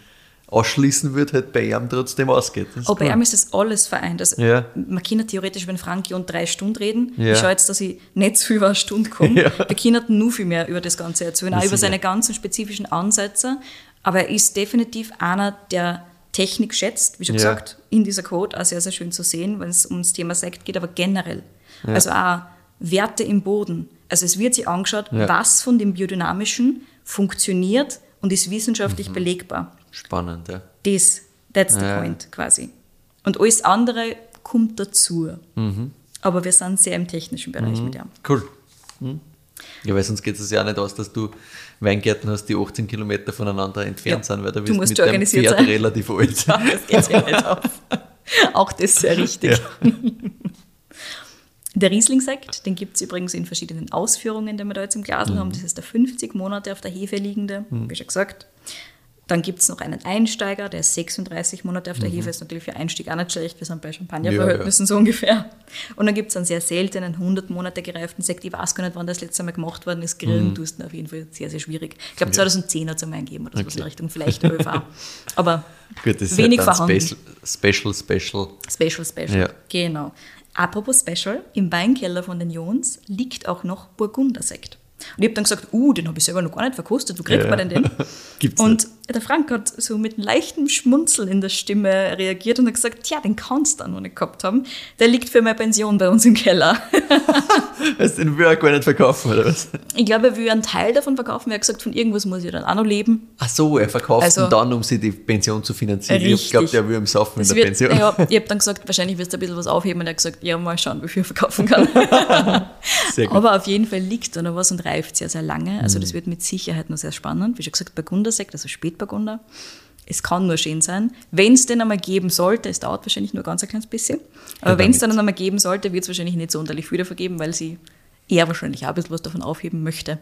ausschließen wird, halt bei ihm trotzdem ausgeht. Aber bei ihm ist das alles vereint. Also ja. Man kann theoretisch, wenn Frankie und drei Stunden reden, ja. ich schaue jetzt, dass ich nicht zu viel über eine Stunde komme. Ja. Wir können nur viel mehr über das Ganze erzählen, auch über seine ganzen spezifischen Ansätze. Aber er ist definitiv einer, der Technik schätzt, wie schon ja. gesagt, in dieser Code auch sehr, sehr schön zu sehen, wenn es ums Thema Sekt geht, aber generell. Ja. Also auch Werte im Boden. Also es wird sich angeschaut, ja. was von dem Biodynamischen funktioniert und ist wissenschaftlich mhm. belegbar. Spannend, ja. Das, that's the point quasi. Und alles andere kommt dazu. Mhm. Aber wir sind sehr im technischen Bereich mhm. mit ihm. Cool. Mhm. Ja, weil sonst geht es ja auch nicht aus, dass du Weingärten hast, die 18 Kilometer voneinander entfernt ja. sind, weil da bist du mit deinem Pferd sein. relativ alt. Ja, das geht ja nicht auf. Auch das sehr richtig. Ja. Der Riesling-Sekt, den gibt es übrigens in verschiedenen Ausführungen, den wir da jetzt im Glas mhm. haben. Das ist der 50 Monate auf der Hefe liegende, mhm. wie schon gesagt. Dann gibt es noch einen Einsteiger, der ist 36 Monate auf der mhm. Hefe, ist natürlich für Einstieg auch nicht schlecht, wir sind bei Champagnerverhältnissen ja, ja. so ungefähr. Und dann gibt es einen sehr seltenen, 100 Monate gereiften Sekt, ich weiß gar nicht, wann das letzte Mal gemacht worden ist, Grillen mhm. tust auf jeden Fall sehr, sehr schwierig. Ich glaube 2010 hat es einmal gegeben oder so okay. in Richtung, vielleicht ÖV. Aber Gut, das wenig halt vorhanden. Special, Special. Special, Special, ja. genau. Apropos Special, im Weinkeller von den Jons liegt auch noch Burgundersekt. Und ich habe dann gesagt, uh, den habe ich selber noch gar nicht verkostet, wo kriegt ja. man denn den? Gibt's und nicht. Der Frank hat so mit leichtem Schmunzeln in der Stimme reagiert und hat gesagt, ja, den kannst du da noch nicht gehabt haben. Der liegt für meine Pension bei uns im Keller. Hast du den er gar nicht verkaufen, oder was? Ich glaube, er will einen Teil davon verkaufen. Er hat gesagt, von irgendwas muss ich dann auch noch leben. Ach so, er verkauft Also- ihn dann, um sich die Pension zu finanzieren. Ich Richtig. glaube, der will im Saufen in der wird, Pension. ja, ich habe dann gesagt, wahrscheinlich wirst du ein bisschen was aufheben. Und er hat gesagt, ja, mal schauen, wie viel ich verkaufen kann. Sehr gut. Aber auf jeden Fall liegt da noch was und reift sehr, sehr lange. Mhm. Also das wird mit Sicherheit noch sehr spannend. Wie schon gesagt, Burgundersekt, also Spätburgunder. Es kann nur schön sein. Wenn es den einmal geben sollte, es dauert wahrscheinlich nur ganz ein kleines bisschen, aber Ja, wenn es dann einmal geben sollte, wird es wahrscheinlich nicht sonderlich viel davon geben, weil sie eher wahrscheinlich auch ein bisschen was davon aufheben möchte.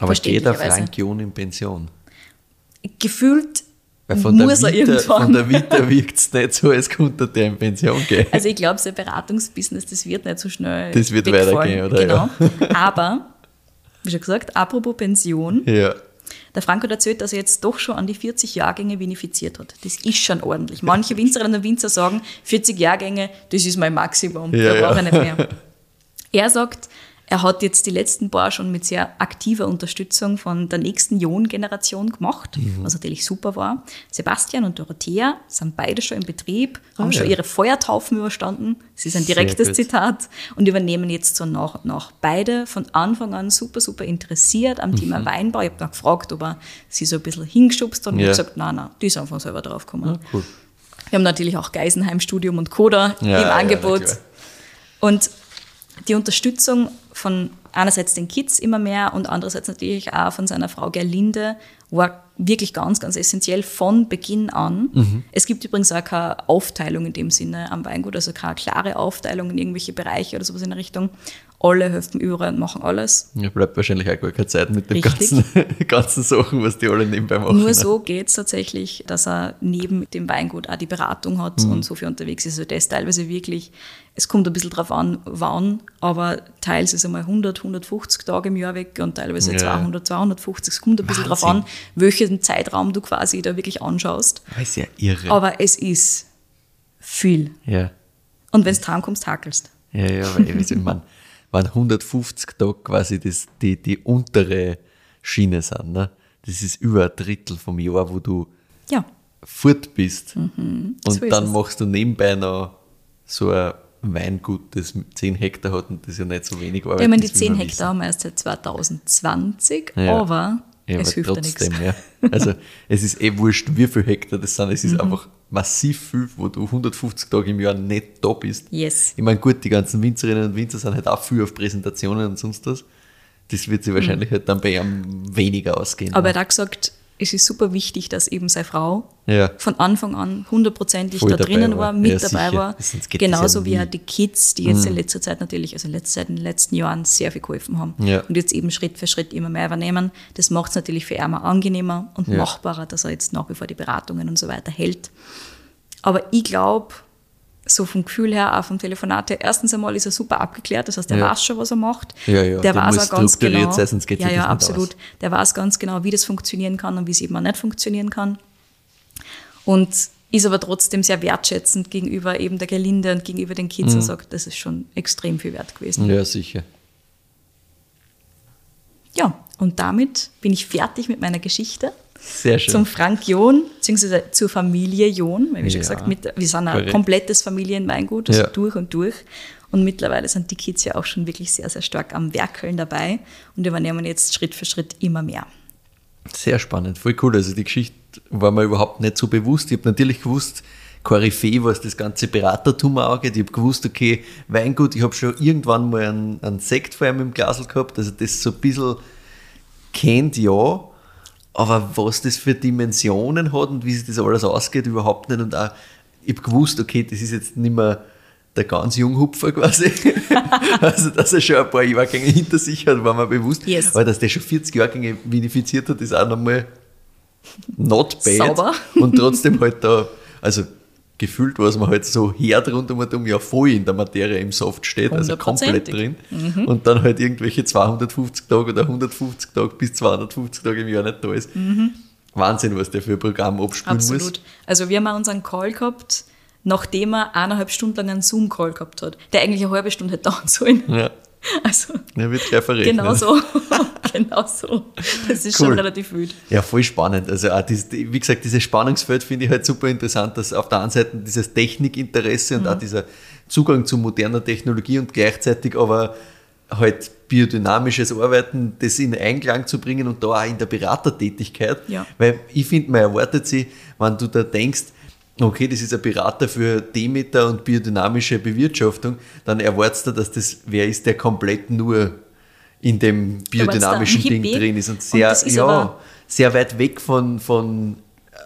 Aber geht der. Frank John in Pension? Gefühlt Weil von muss der er Vita, irgendwann. von der Vita wirkt es nicht so, als könnte der in Pension gehen. Also ich glaube, sein Beratungsbusiness, das wird nicht so schnell Das wird wegfallen. weitergehen, oder? Genau. Aber, wie schon gesagt, apropos Pension, ja. Der Frank hat erzählt, dass er jetzt doch schon an die 40 Jahrgänge vinifiziert hat. Das ist schon ordentlich. Manche Winzerinnen und Winzer sagen, 40 Jahrgänge, das ist mein Maximum, Ja, da brauche ich nicht mehr. Er sagt, er hat jetzt die letzten paar schon mit sehr aktiver Unterstützung von der nächsten Jon-Generation gemacht, Mhm. was natürlich super war. Sebastian und Dorothea sind beide schon im Betrieb, haben Ah, schon ja. ihre Feuertaufen überstanden. Das ist ein direktes. Zitat und übernehmen jetzt so nach und nach. Beide von Anfang an super, super interessiert am Mhm. Thema Weinbau. Ich habe dann gefragt, ob er sie so ein bisschen hingeschubst hat und Ja. ja. gesagt, nein, nein, die ist einfach selber drauf gekommen. Ah, cool. Wir haben natürlich auch Geisenheim-Studium und Coda Ja, ja, im Angebot. klar. und die Unterstützung von einerseits den Kids immer mehr und andererseits natürlich auch von seiner Frau Gerlinde war wirklich ganz, ganz essentiell von Beginn an. Mhm. Es gibt übrigens auch keine Aufteilung in dem Sinne am Weingut, also keine klare Aufteilung in irgendwelche Bereiche oder sowas in der Richtung. Alle helfen überall und machen alles. Ja, bleibt wahrscheinlich auch gar keine Zeit mit den ganzen, ganzen Sachen, was die alle nebenbei machen. Nur ne? so geht es tatsächlich, dass er neben dem Weingut auch die Beratung hat Mhm. und so viel unterwegs ist. Also das ist teilweise wirklich, es kommt ein bisschen drauf an, wann, aber teils ist einmal 100, 150 Tage im Jahr weg und teilweise Ja. 200, 250. Es kommt ein bisschen drauf Wahnsinn. an, welchen Zeitraum du quasi da wirklich anschaust. Das ist ja irre. Aber es ist viel. ja. Und wenn du heimkommst, hakelst. Ja, ja, weil ich meine, wenn 150 Tage quasi das, die, die untere Schiene sind, ne? das ist über ein Drittel vom Jahr, wo du Ja, fort bist. Und Mhm. so ist dann machst du nebenbei noch so ein Weingut, das 10 Hektar hat und das ja nicht so wenig Arbeit ich meine, die ist, wie 10 wir Hektar haben wir erst seit 2020, Ja. aber Ja, es hilft ja nichts. trotzdem, ja. Also es ist eh wurscht, wie viel Hektar das sind. Mhm. Es ist einfach massiv viel, wo du 150 Tage im Jahr nicht da bist. Yes. Ich meine, gut, die ganzen Winzerinnen und Winzer sind halt auch viel auf Präsentationen und sonst was. Das wird sich wahrscheinlich halt dann bei ihm weniger ausgehen. Mhm. Aber ne? er hat gesagt, es ist super wichtig, dass eben seine Frau Ja. von Anfang an hundertprozentig da drinnen war. war, mit Ja, dabei sicher. war. Genauso ja wie. Mhm. auch die Kids, die jetzt in letzter Zeit natürlich, also in letzter Zeit, in den letzten Jahren sehr viel geholfen haben. Und jetzt eben Schritt für Schritt immer mehr übernehmen. Das macht es natürlich für auch angenehmer und machbarer, dass er jetzt nach wie vor die Beratungen und so weiter hält. Aber ich glaube, so vom Gefühl her, auch vom Telefonat her, erstens einmal ist er super abgeklärt, das heißt, er Ja. weiß schon, was er macht. Ja, ja, der der weiß auch ganz genau. sein, sonst geht ja, ja, absolut. aus. Der weiß ganz genau, wie das funktionieren kann und wie es eben auch nicht funktionieren kann. Und ist aber trotzdem sehr wertschätzend gegenüber eben der Gelinde und gegenüber den Mhm. Kids und sagt, das ist schon extrem viel wert gewesen. ja, sicher. Ja, und damit bin ich fertig mit meiner Geschichte. Sehr schön. Zum Frank John, beziehungsweise zur Familie John, weil wie schon Ja, gesagt, mit, wir sind ein korrekt. komplettes Familienweingut, also Ja. durch und durch. Und mittlerweile sind die Kids ja auch schon wirklich sehr, sehr stark am Werkeln dabei und übernehmen jetzt Schritt für Schritt immer mehr. Sehr spannend, voll cool. Also die Geschichte war mir überhaupt nicht so bewusst. Ich habe natürlich gewusst, Koryphäe, was das ganze Beratertum angeht. Ich habe gewusst, okay, Weingut, ich habe schon irgendwann mal einen, einen Sekt vor allem im Glasl gehabt, also das so ein bisschen kennt, ja. Aber was das für Dimensionen hat und wie sich das alles ausgeht, überhaupt nicht. Und auch, ich habe gewusst, okay, das ist jetzt nicht mehr der ganz Junghupfer quasi. also, dass er schon ein paar Jahrgänge hinter sich hat, war mir bewusst. Yes. Aber dass der schon 40 Jahrgänge vinifiziert hat, ist auch nochmal not bad. Sauber. Und trotzdem halt da, also gefühlt, was man halt so hört rund um und um ja voll in der Materie im Soft steht, also komplett drin. Hundertprozentig. Und dann halt irgendwelche 250 Tage oder 150 Tage bis 250 Tage im Jahr nicht da ist. Wahnsinn, was der für ein Programm abspielen muss. Absolut. Also wir haben auch unseren Call gehabt, nachdem er eineinhalb Stunden lang einen Zoom-Call gehabt hat, der eigentlich eine halbe Stunde hätte dauern sollen. Ja. Also, Ja, wird gleich verrechnet. genau so. genau so. Das ist schon Cool. relativ wild. Ja, voll spannend. Also auch dieses, wie gesagt, dieses Spannungsfeld finde ich halt super interessant, dass auf der einen Seite dieses Technikinteresse und auch dieser Zugang zu moderner Technologie und gleichzeitig aber halt biodynamisches Arbeiten, das in Einklang zu bringen und da auch in der Beratertätigkeit. Ja. Weil ich finde, man erwartet sich, wenn du da denkst, okay, das ist ein Berater für Demeter und biodynamische Bewirtschaftung, dann erwartest du, dass das wer ist, der komplett nur in dem biodynamischen Ding drin ist und Und sehr, das ist ja, sehr weit weg von, von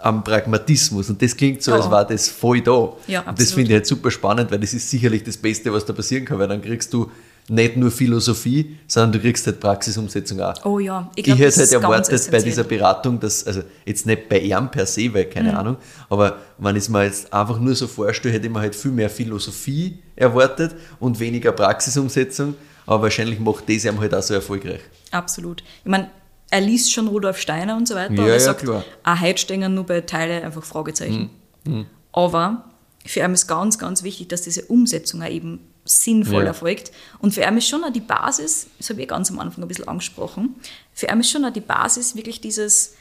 am Pragmatismus. Und das klingt so, Ja. als war das voll da. Ja, und das finde ich halt super spannend, weil das ist sicherlich das Beste, was da passieren kann, weil dann kriegst du nicht nur Philosophie, sondern du kriegst halt Praxisumsetzung auch. Oh ja, ich Ich, glaub, hätte das halt erwartet bei dieser Beratung, dass, also jetzt nicht bei ihm per se, weil Mhm. keine Ahnung, aber wenn ich es mir jetzt einfach nur so vorstelle, hätte ich mir halt viel mehr Philosophie erwartet und weniger Praxisumsetzung, aber wahrscheinlich macht das ihm halt auch so erfolgreich. Absolut. Ich meine, er liest schon Rudolf Steiner und so weiter. Ja, und er ja, sagt, klar. auch heute stehen nur bei Teile einfach Fragezeichen. Mhm. Aber für ihn ist ganz, ganz wichtig, dass diese Umsetzung auch eben sinnvoll Ja. erfolgt. Und für ihn ist schon auch die Basis, das habe ich ganz am Anfang ein bisschen angesprochen, für ihn ist schon auch die Basis wirklich dieses,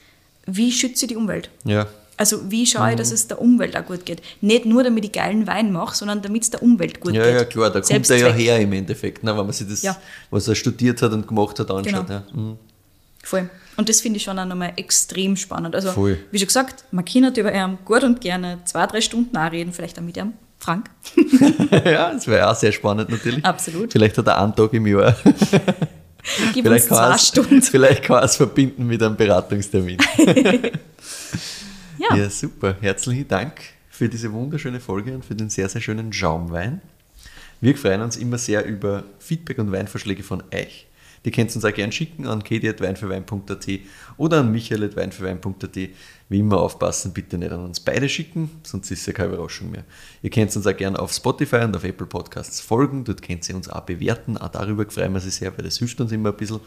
wie schütze ich die Umwelt? Ja. Also wie schaue ich, Mhm. dass es der Umwelt auch gut geht? Nicht nur, damit ich geilen Wein mache, sondern damit es der Umwelt gut Ja, geht. ja, klar, da kommt er ja her im Endeffekt, ne, wenn man sich das, Ja. was er studiert hat und gemacht hat, anschaut. Genau. Ja. Mhm. Voll. Und das finde ich schon auch nochmal extrem spannend. Also, Voll. wie schon gesagt, man kann über ihn gut und gerne zwei, drei Stunden auch reden, vielleicht auch mit ihm. Frank. ja, das wäre auch sehr spannend natürlich. Absolut. Vielleicht hat er einen Tag im Jahr. Gib uns Vielleicht kann, zwei er es- Stunden. vielleicht kann er es verbinden mit einem Beratungstermin. Ja. Ja, super. Herzlichen Dank für diese wunderschöne Folge und für den sehr, sehr schönen Schaumwein. Wir freuen uns immer sehr über Feedback und Weinvorschläge von euch. Die könnt ihr uns auch gerne schicken an kedi.weinfürwein.at oder an michael.weinfürwein.at. Wie immer aufpassen, bitte nicht an uns beide schicken, sonst ist es ja keine Überraschung mehr. Ihr könnt uns auch gerne auf Spotify und auf Apple Podcasts folgen. Dort könnt ihr uns auch bewerten. Auch darüber freuen wir uns sehr, weil das hilft uns immer ein bisschen.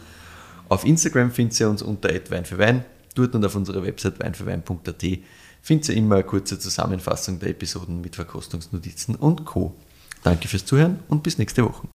Auf Instagram findet ihr uns unter Wein für Wein. Dort und auf unserer Website weinfürwein.at findet ihr immer eine kurze Zusammenfassung der Episoden mit Verkostungsnotizen und Co. Danke fürs Zuhören und bis nächste Woche.